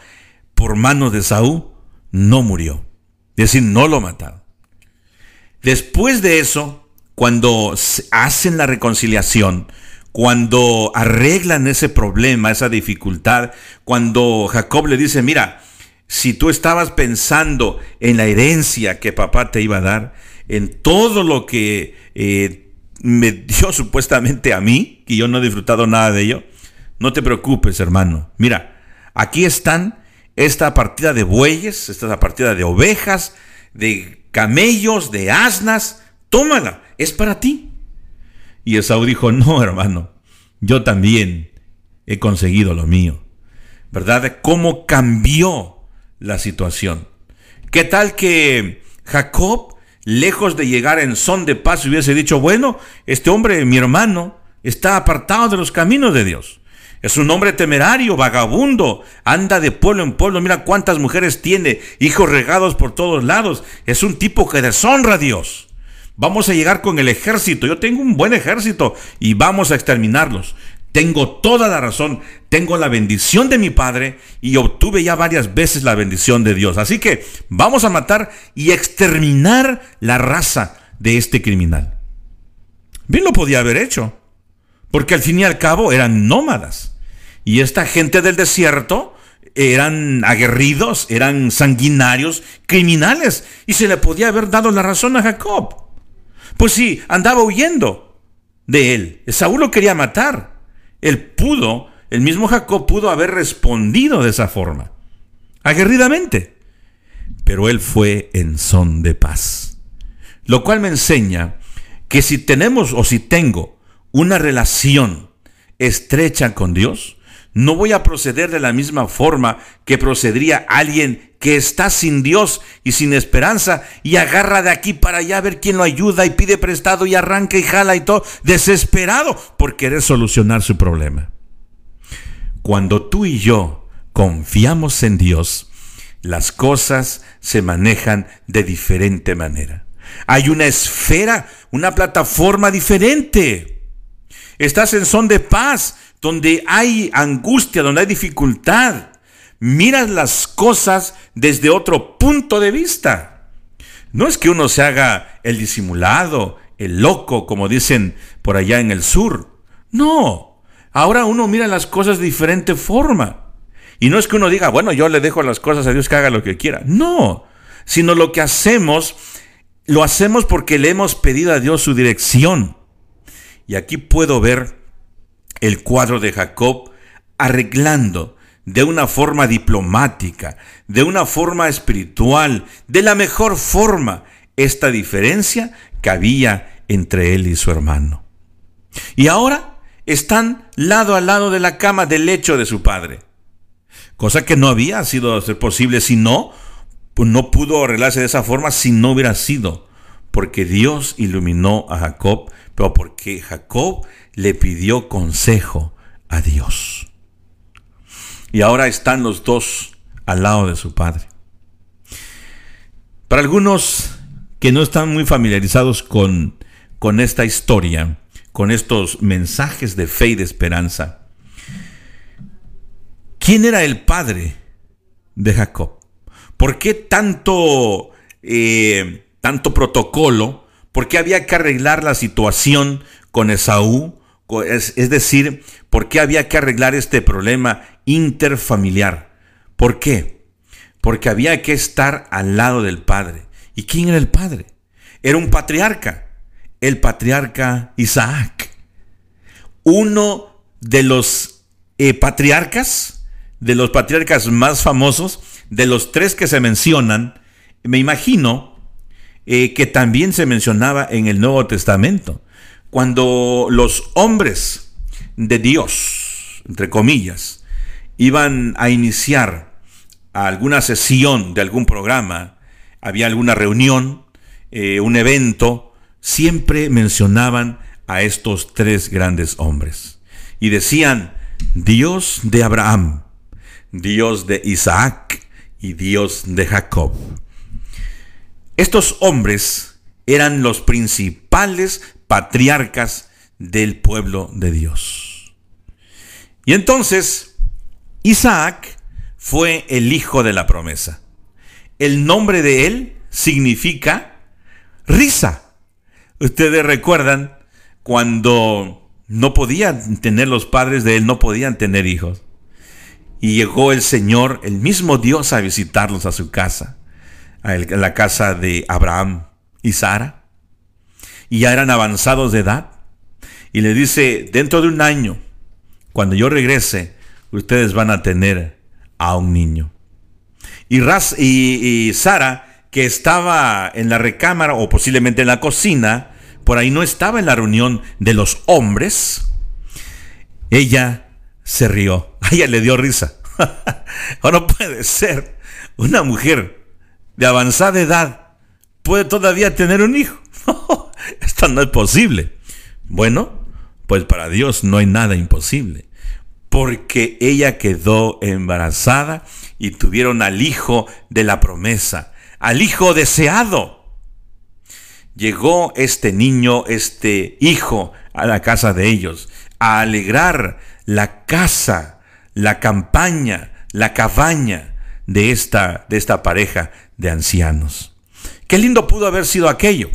por manos de Esaú no murió. Es decir, no lo mataron. Después de eso, cuando hacen la reconciliación, cuando arreglan ese problema, esa dificultad, cuando Jacob le dice, mira, si tú estabas pensando en la herencia que papá te iba a dar, en todo lo que eh, me dio supuestamente a mí, que yo no he disfrutado nada de ello, no te preocupes, hermano. Mira, aquí están esta partida de bueyes, esta partida de ovejas, de camellos, de asnas. Tómala, es para ti. Y Esaú dijo, no, hermano, yo también he conseguido lo mío. ¿Verdad? ¿Cómo cambió la situación? ¿Qué tal que Jacob lejos de llegar en son de paz, hubiese dicho, bueno, este hombre, mi hermano, está apartado de los caminos de Dios. Es un hombre temerario, vagabundo, anda de pueblo en pueblo, mira cuántas mujeres tiene, hijos regados por todos lados. Es un tipo que deshonra a Dios. Vamos a llegar con el ejército, yo tengo un buen ejército y vamos a exterminarlos. Tengo toda la razón, tengo la bendición de mi Padre y obtuve ya varias veces la bendición de Dios. Así que vamos a matar y exterminar la raza de este criminal. Bien lo podía haber hecho, porque al fin y al cabo eran nómadas. Y esta gente del desierto eran aguerridos, eran sanguinarios, criminales, y se le podía haber dado la razón a Jacob. Pues sí, andaba huyendo de él. Saúl lo quería matar. Él pudo, el mismo Jacob pudo haber respondido de esa forma, aguerridamente, pero él fue en son de paz. Lo cual me enseña que si tenemos o si tengo una relación estrecha con Dios, No voy a proceder de la misma forma que procedería alguien que está sin Dios y sin esperanza y agarra de aquí para allá a ver quién lo ayuda y pide prestado y arranca y jala y todo, desesperado por querer solucionar su problema. Cuando tú y yo confiamos en Dios, las cosas se manejan de diferente manera. Hay una esfera, una plataforma diferente. Estás en son de paz, donde hay angustia, donde hay dificultad. Miras las cosas desde otro punto de vista. No es que uno se haga el disimulado, el loco, como dicen por allá en el sur. No, ahora uno mira las cosas de diferente forma. Y no es que uno diga, bueno, yo le dejo las cosas a Dios que haga lo que quiera. No, sino lo que hacemos, lo hacemos porque le hemos pedido a Dios su dirección. Y aquí puedo ver el cuadro de Jacob arreglando de una forma diplomática, de una forma espiritual, de la mejor forma, esta diferencia que había entre él y su hermano. Y ahora están lado a lado de la cama del lecho de su padre, cosa que no había sido posible si no, pues no pudo arreglarse de esa forma si no hubiera sido, porque Dios iluminó a Jacob, pero porque Jacob le pidió consejo a Dios. Y ahora están los dos al lado de su padre. Para algunos que no están muy familiarizados con, con esta historia, con estos mensajes de fe y de esperanza, ¿quién era el padre de Jacob? ¿Por qué tanto, eh, tanto protocolo? ¿Por qué había que arreglar la situación con Esaú? Es, decir, ¿por qué había que arreglar este problema interfamiliar? ¿Por qué? Porque había que estar al lado del Padre. ¿Y quién era el Padre? Era un patriarca, el patriarca Isaac. Uno de los eh, patriarcas, de los patriarcas más famosos, de los tres que se mencionan, me imagino eh, que también se mencionaba en el Nuevo Testamento cuando los hombres de Dios, entre comillas, iban a iniciar alguna sesión de algún programa, había alguna reunión, eh, un evento, siempre mencionaban a estos tres grandes hombres. Y decían, Dios de Abraham, Dios de Isaac y Dios de Jacob. Estos hombres eran los principales patriarcas del pueblo de Dios. Y entonces, Isaac fue el hijo de la promesa. El nombre de él significa risa. Ustedes recuerdan cuando no podían tener los padres de él, no podían tener hijos. Y llegó el Señor, el mismo Dios, a visitarlos a su casa, a la casa de Abraham y Sara y ya eran avanzados de edad. Y le dice, dentro de un año, cuando yo regrese, ustedes van a tener a un niño. Y, y, Sara, que estaba en la recámara o posiblemente en la cocina, por ahí no estaba en la reunión de los hombres, ella se rió. A ella le dio risa. o no puede ser. Una mujer de avanzada edad puede todavía tener un hijo. Esto no es posible. Bueno, pues para Dios no hay nada imposible. Porque ella quedó embarazada y tuvieron al hijo de la promesa, al hijo deseado. Llegó este niño, este hijo, a la casa de ellos, a alegrar la casa, la campaña, la cabaña de esta, de esta pareja de ancianos. Qué lindo pudo haber sido aquello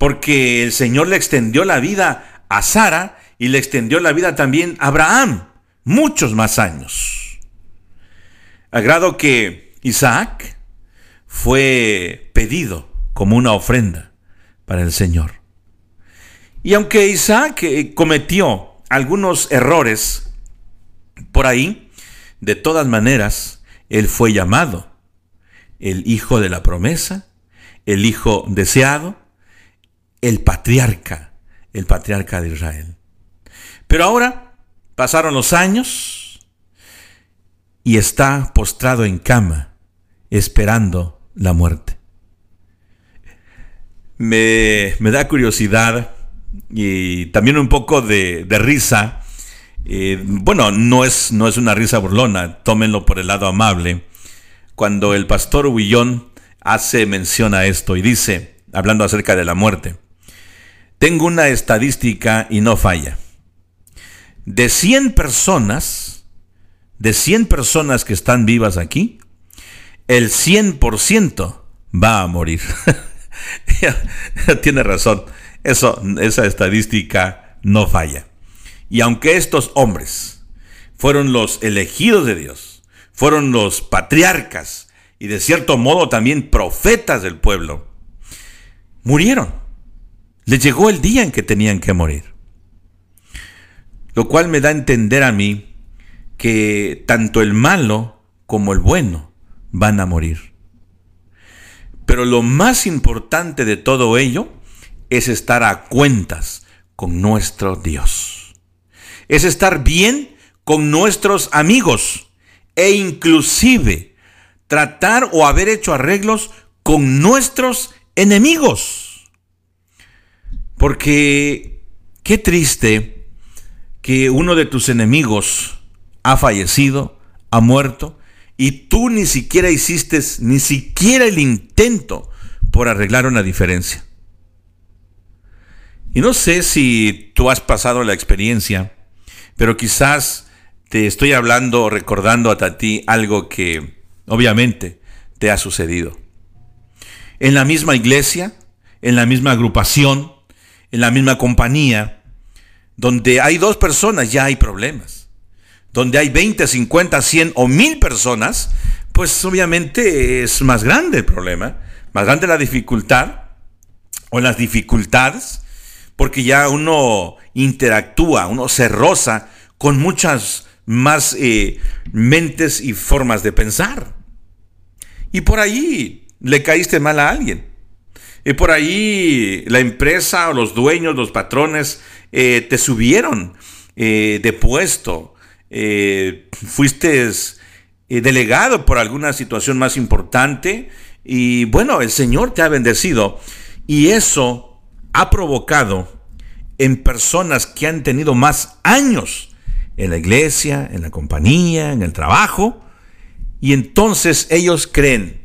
porque el Señor le extendió la vida a Sara y le extendió la vida también a Abraham, muchos más años. A grado que Isaac fue pedido como una ofrenda para el Señor. Y aunque Isaac eh, cometió algunos errores por ahí, de todas maneras, él fue llamado el hijo de la promesa, el hijo deseado, el patriarca, el patriarca de Israel. Pero ahora pasaron los años, y está postrado en cama, esperando la muerte. Me, da curiosidad y también un poco de, risa. Eh, bueno, no es, no es una risa burlona, tómenlo por el lado amable. Cuando el pastor Huillón hace mención a esto y dice, hablando acerca de la muerte, tengo una estadística y no falla. De 100 personas, de 100 personas que están vivas aquí, el 100% va a morir. Tiene razón. Esa estadística no falla. Y aunque estos hombres fueron los elegidos de Dios, fueron los patriarcas y de cierto modo también profetas del pueblo, murieron. Les llegó el día en que tenían que morir. Lo cual me da a entender a mí que tanto el malo como el bueno van a morir. Pero lo más importante de todo ello es estar a cuentas con nuestro Dios. Es estar bien con nuestros amigos e inclusive tratar o haber hecho arreglos con nuestros enemigos. Porque qué triste que uno de tus enemigos ha fallecido, ha muerto, y tú ni siquiera hiciste ni siquiera el intento por arreglar una diferencia. Y no sé si tú has pasado la experiencia, pero quizás te estoy hablando o recordando a ti algo que obviamente te ha sucedido. En la misma iglesia, en la misma agrupación, en la misma compañía, donde hay dos personas ya hay problemas donde hay 20, 50, 100 o 1000 personas, pues obviamente es más grande el problema, más grande la dificultad o las dificultades, porque ya uno interactúa, uno se roza con muchas más eh, mentes y formas de pensar. Y por ahí le caíste mal a alguien. Y por ahí la empresa o los dueños, los patrones, eh, te subieron eh, de puesto. Eh, fuiste delegado por alguna situación más importante. Y bueno, el Señor te ha bendecido. Y eso ha provocado en personas que han tenido más años en la iglesia, en la compañía, en el trabajo, y entonces ellos creen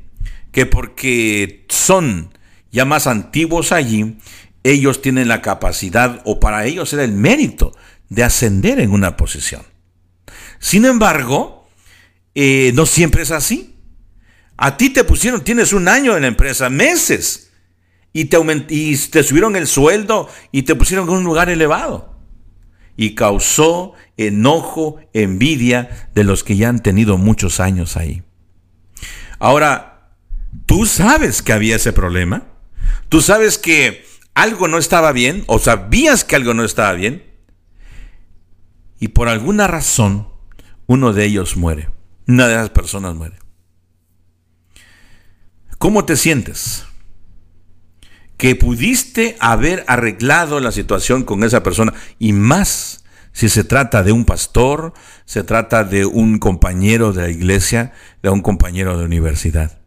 que porque son ya más antiguos allí, ellos tienen la capacidad o para ellos era el mérito de ascender en una posición. Sin embargo, eh, no siempre es así. A ti te pusieron, tienes un año en la empresa, meses, y te, y te subieron el sueldo y te pusieron en un lugar elevado. Y causó enojo, envidia de los que ya han tenido muchos años ahí. Ahora, tú sabes que había ese problema. Tú sabes que algo no estaba bien, o sabías que algo no estaba bien. Y por alguna razón, uno de ellos muere. Una de esas personas muere. ¿Cómo te sientes? Que pudiste haber arreglado la situación con esa persona y más si se trata de un pastor, se trata de un compañero de la iglesia, de un compañero de universidad.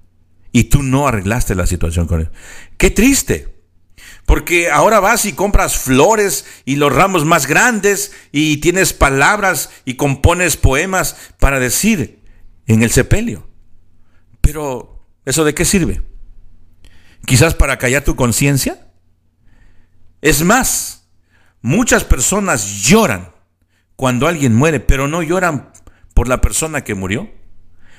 Y tú no arreglaste la situación con él. Qué triste. Porque ahora vas y compras flores y los ramos más grandes y tienes palabras y compones poemas para decir en el sepelio. Pero, ¿eso de qué sirve? Quizás para callar tu conciencia. Es más, muchas personas lloran cuando alguien muere, pero no lloran por la persona que murió,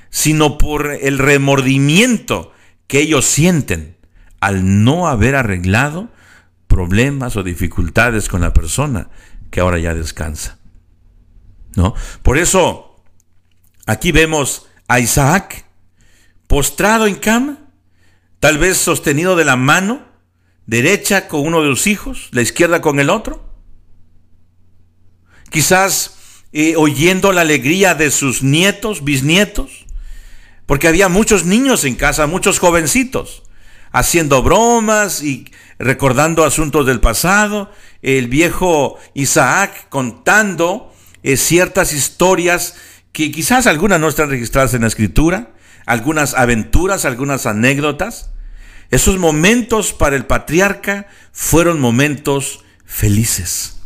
sino por el remordimiento que ellos sienten al no haber arreglado problemas o dificultades con la persona que ahora ya descansa. ¿No? Por eso, aquí vemos a Isaac postrado en cama, tal vez sostenido de la mano derecha con uno de sus hijos, la izquierda con el otro. Quizás eh, oyendo la alegría de sus nietos, bisnietos, porque había muchos niños en casa, muchos jovencitos, haciendo bromas y recordando asuntos del pasado, el viejo Isaac contando eh, ciertas historias que quizás algunas no están registradas en la escritura, algunas aventuras, algunas anécdotas. Esos momentos para el patriarca fueron momentos felices.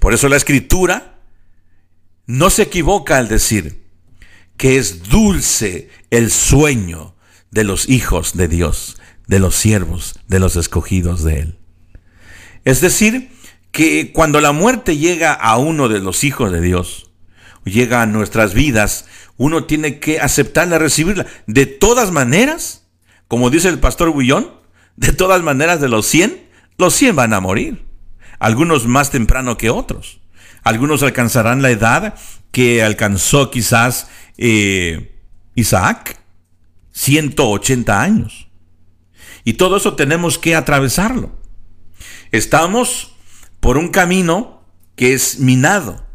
Por eso la escritura no se equivoca al decir que es dulce el sueño de los hijos de Dios, de los siervos, de los escogidos de Él. Es decir, que cuando la muerte llega a uno de los hijos de Dios, llega a nuestras vidas, uno tiene que aceptarla, recibirla. De todas maneras, como dice el pastor Bullón, de todas maneras de los 100, los 100 van a morir. Algunos más temprano que otros. Algunos alcanzarán la edad que alcanzó quizás eh, Isaac, 180 años. Y todo eso tenemos que atravesarlo. Estamos por un camino que es minado,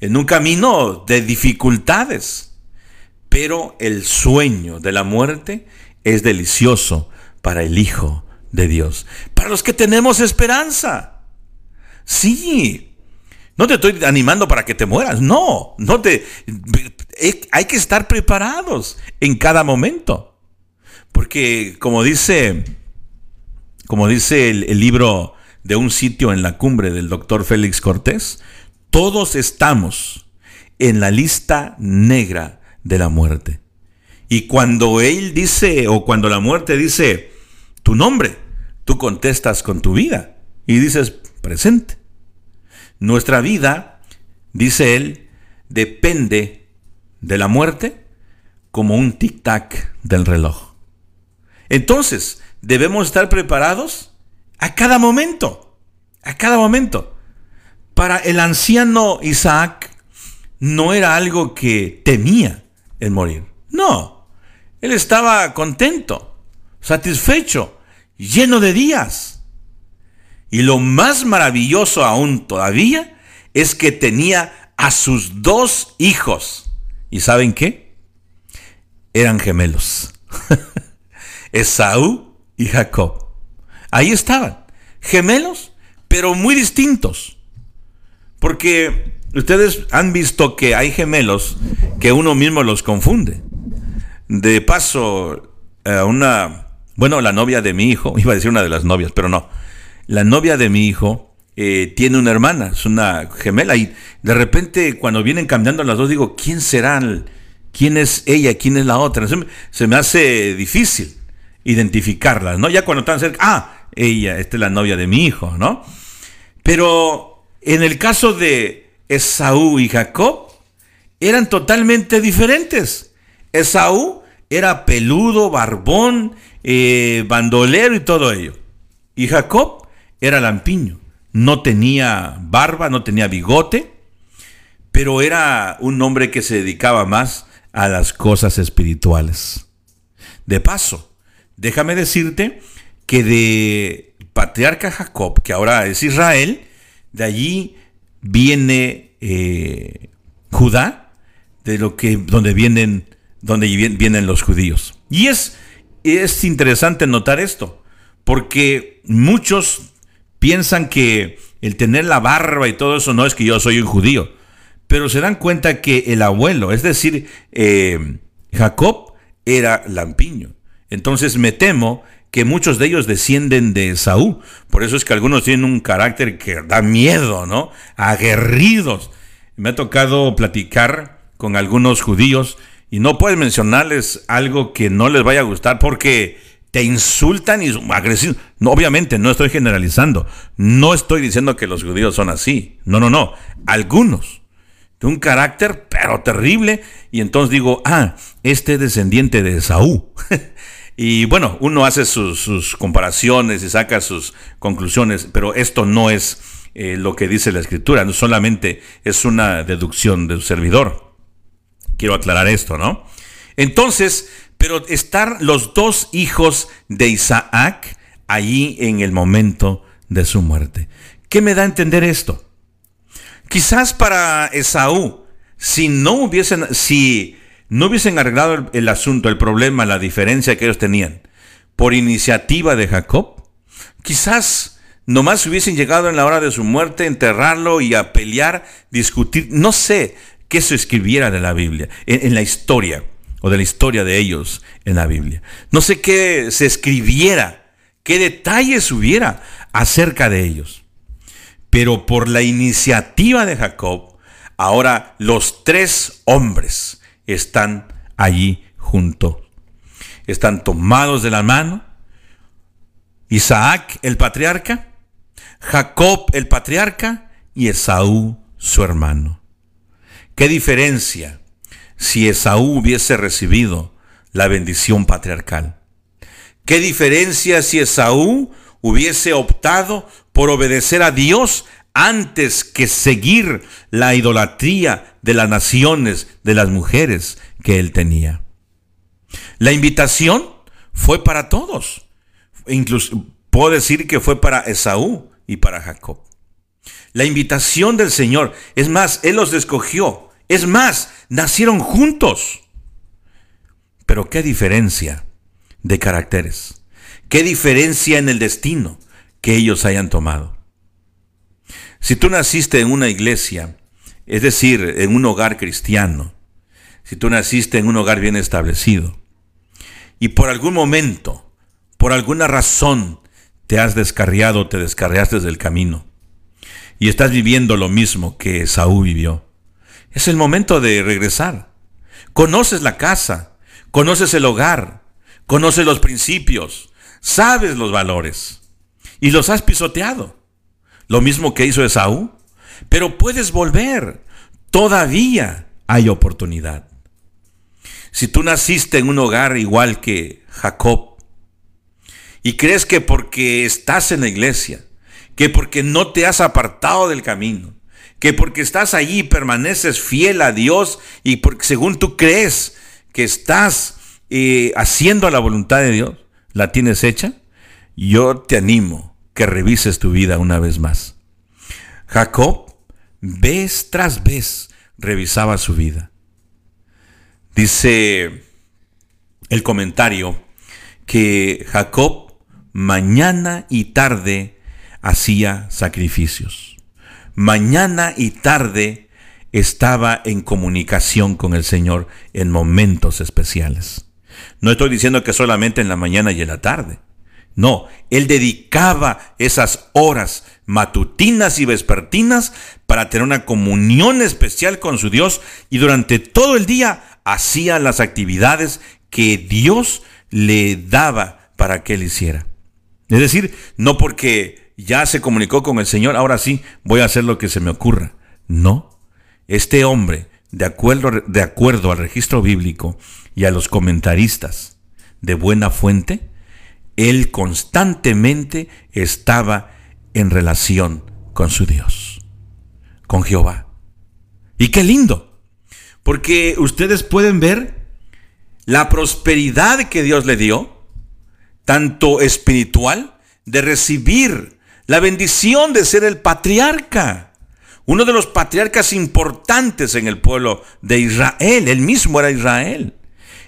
en un camino de dificultades, pero el sueño de la muerte es delicioso para el Hijo de Dios, para los que tenemos esperanza. Sí, no te estoy animando para que te mueras, no, no te hay que estar preparados en cada momento. Porque como dice como dice el, el libro de un sitio en la cumbre del doctor Félix Cortés, todos estamos en la lista negra de la muerte. Y cuando él dice, o cuando la muerte dice tu nombre, tú contestas con tu vida y dices presente. Nuestra vida, dice él, depende de la muerte como un tic-tac del reloj. Entonces, debemos estar preparados a cada momento, a cada momento. Para el anciano Isaac no era algo que temía el morir. No, él estaba contento, satisfecho, lleno de días. Y lo más maravilloso aún todavía es que tenía a sus dos hijos. ¿Y saben qué? Eran gemelos. Esaú y Jacob. Ahí estaban, gemelos, pero muy distintos. Porque ustedes han visto que hay gemelos que uno mismo los confunde. De paso, a una, bueno, la novia de mi hijo, iba a decir una de las novias, pero no. La novia de mi hijo eh, tiene una hermana, es una gemela, y de repente cuando vienen cambiando las dos, digo, ¿quién será? ¿Quién es ella? ¿Quién es la otra? Se me hace difícil identificarlas, ¿no? Ya cuando están cerca, ah, ella, esta es la novia de mi hijo, ¿no? Pero en el caso de Esaú y Jacob, eran totalmente diferentes. Esaú era peludo, barbón, eh, bandolero y todo ello. Y Jacob era lampiño. No tenía barba, no tenía bigote, pero era un hombre que se dedicaba más a las cosas espirituales. De paso, déjame decirte que de patriarca Jacob, que ahora es Israel, de allí viene eh, Judá, de lo que donde vienen donde vienen los judíos. Y es es interesante notar esto, porque muchos piensan que el tener la barba y todo eso no es que yo soy un judío, pero se dan cuenta que el abuelo, es decir, eh, Jacob, era lampiño. Entonces me temo que muchos de ellos descienden de Saúl. Por eso es que algunos tienen un carácter que da miedo, ¿no? Aguerridos. Me ha tocado platicar con algunos judíos y no puedes mencionarles algo que no les vaya a gustar porque te insultan y agresivos. No, obviamente no estoy generalizando. No estoy diciendo que los judíos son así. No, no, no. Algunos. De un carácter, pero terrible. Y entonces digo, ah, este descendiente de Saúl. Y bueno, uno hace sus, comparaciones y saca sus conclusiones, pero esto no es eh, lo que dice la escritura, no solamente es una deducción de servidor. Quiero aclarar esto, ¿no? Entonces, pero estar los dos hijos de Isaac allí en el momento de su muerte. ¿Qué me da a entender esto? Quizás para Esaú, si no hubiesen, si no hubiesen arreglado el, asunto, el problema, la diferencia que ellos tenían por iniciativa de Jacob, quizás nomás hubiesen llegado en la hora de su muerte, enterrarlo y a pelear, discutir, no sé, que se escribiera de la Biblia, en la historia o de la historia de ellos en la Biblia. No sé qué se escribiera, qué detalles hubiera acerca de ellos. Pero por la iniciativa de Jacob, ahora los tres hombres están allí juntos. Están tomados de la mano. Isaac, el patriarca, Jacob, el patriarca, y Esaú, su hermano. ¿Qué diferencia si Esaú hubiese recibido la bendición patriarcal? ¿Qué diferencia si Esaú hubiese optado por obedecer a Dios antes que seguir la idolatría de las naciones, de las mujeres que él tenía? La invitación fue para todos. Incluso puedo decir que fue para Esaú y para Jacob. La invitación del Señor, es más, Él los escogió. Es más, nacieron juntos. Pero qué diferencia de caracteres. Qué diferencia en el destino que ellos hayan tomado. Si tú naciste en una iglesia, es decir, en un hogar cristiano, si tú naciste en un hogar bien establecido, y por algún momento, por alguna razón, te has descarriado, te descarriaste del camino, y estás viviendo lo mismo que Saúl vivió, es el momento de regresar. Conoces la casa, conoces el hogar, conoces los principios, sabes los valores y los has pisoteado. Lo mismo que hizo Esaú. Pero puedes volver. Todavía hay oportunidad. Si tú naciste en un hogar igual que Jacob y crees que porque estás en la iglesia, que porque no te has apartado del camino, que porque estás allí permaneces fiel a Dios y porque según tú crees que estás eh, haciendo la voluntad de Dios, la tienes hecha, yo te animo que revises tu vida una vez más. Jacob, vez tras vez, revisaba su vida. Dice el comentario que Jacob mañana y tarde hacía sacrificios. Mañana y tarde estaba en comunicación con el Señor en momentos especiales. No estoy diciendo que solamente en la mañana y en la tarde. No, él dedicaba esas horas matutinas y vespertinas para tener una comunión especial con su Dios y durante todo el día hacía las actividades que Dios le daba para que él hiciera. Es decir, no porque ya se comunicó con el Señor, ahora sí voy a hacer lo que se me ocurra. No, este hombre, de acuerdo, de acuerdo al registro bíblico y a los comentaristas de buena fuente, él constantemente estaba en relación con su Dios, con Jehová. Y qué lindo, porque ustedes pueden ver la prosperidad que Dios le dio, tanto espiritual, de recibir la bendición de ser el patriarca, uno de los patriarcas importantes en el pueblo de Israel, él mismo era Israel.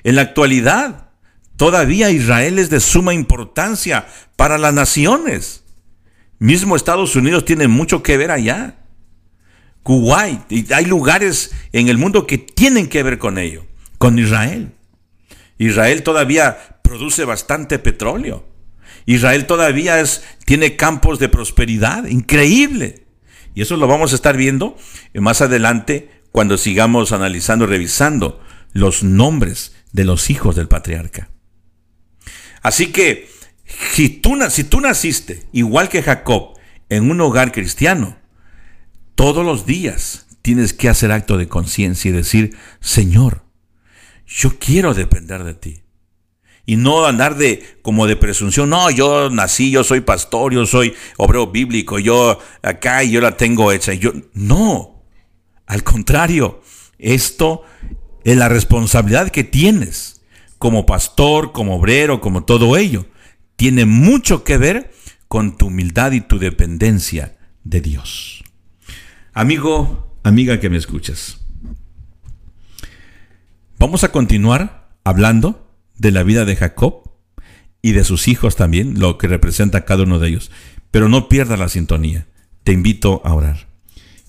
En la actualidad, todavía Israel es de suma importancia para las naciones. Mismo Estados Unidos tiene mucho que ver allá. Kuwait, y hay lugares en el mundo que tienen que ver con ello, con Israel. Israel todavía produce bastante petróleo. Israel todavía es, tiene campos de prosperidad, increíble. Y eso lo vamos a estar viendo más adelante cuando sigamos analizando, revisando los nombres de los hijos del patriarca. Así que si tú, si tú naciste, igual que Jacob, en un hogar cristiano, todos los días tienes que hacer acto de conciencia y decir, Señor, yo quiero depender de ti. Y no andar de como de presunción, no, yo nací, yo soy pastor, yo soy obrero bíblico, yo acá y yo la tengo hecha. Yo, no, al contrario, esto es la responsabilidad que tienes como pastor, como obrero, como todo ello tiene mucho que ver con tu humildad y tu dependencia de Dios. Amigo, amiga que me escuchas, vamos a continuar hablando de la vida de Jacob y de sus hijos también, lo que representa cada uno de ellos. Pero no pierdas la sintonía. Te invito a orar.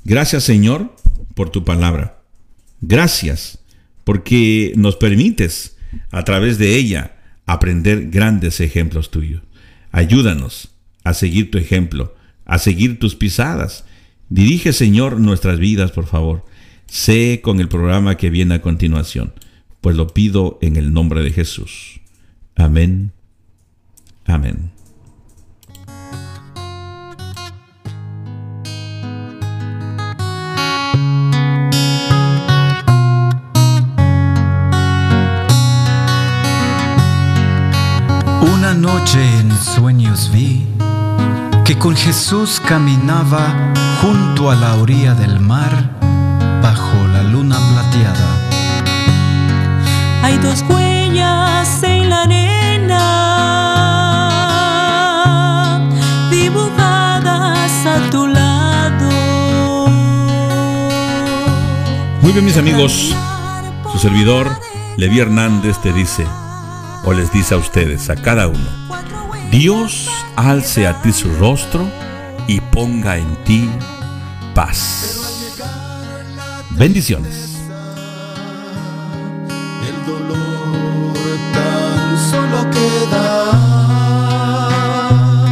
Gracias Señor por tu palabra. Gracias porque nos permites a través de ella aprender grandes ejemplos tuyos. Ayúdanos a seguir tu ejemplo, a seguir tus pisadas. Dirige, Señor, nuestras vidas, por favor. Sé con el programa que viene a continuación, pues lo pido en el nombre de Jesús. Amén. Amén. Una noche en sueños vi que con Jesús caminaba junto a la orilla del mar bajo la luna plateada. Hay dos huellas en la arena dibujadas a tu lado. Muy bien mis amigos, su servidor Levi Hernández te dice, o les dice a ustedes, a cada uno, Dios alce a ti su rostro y ponga en ti paz. Bendiciones.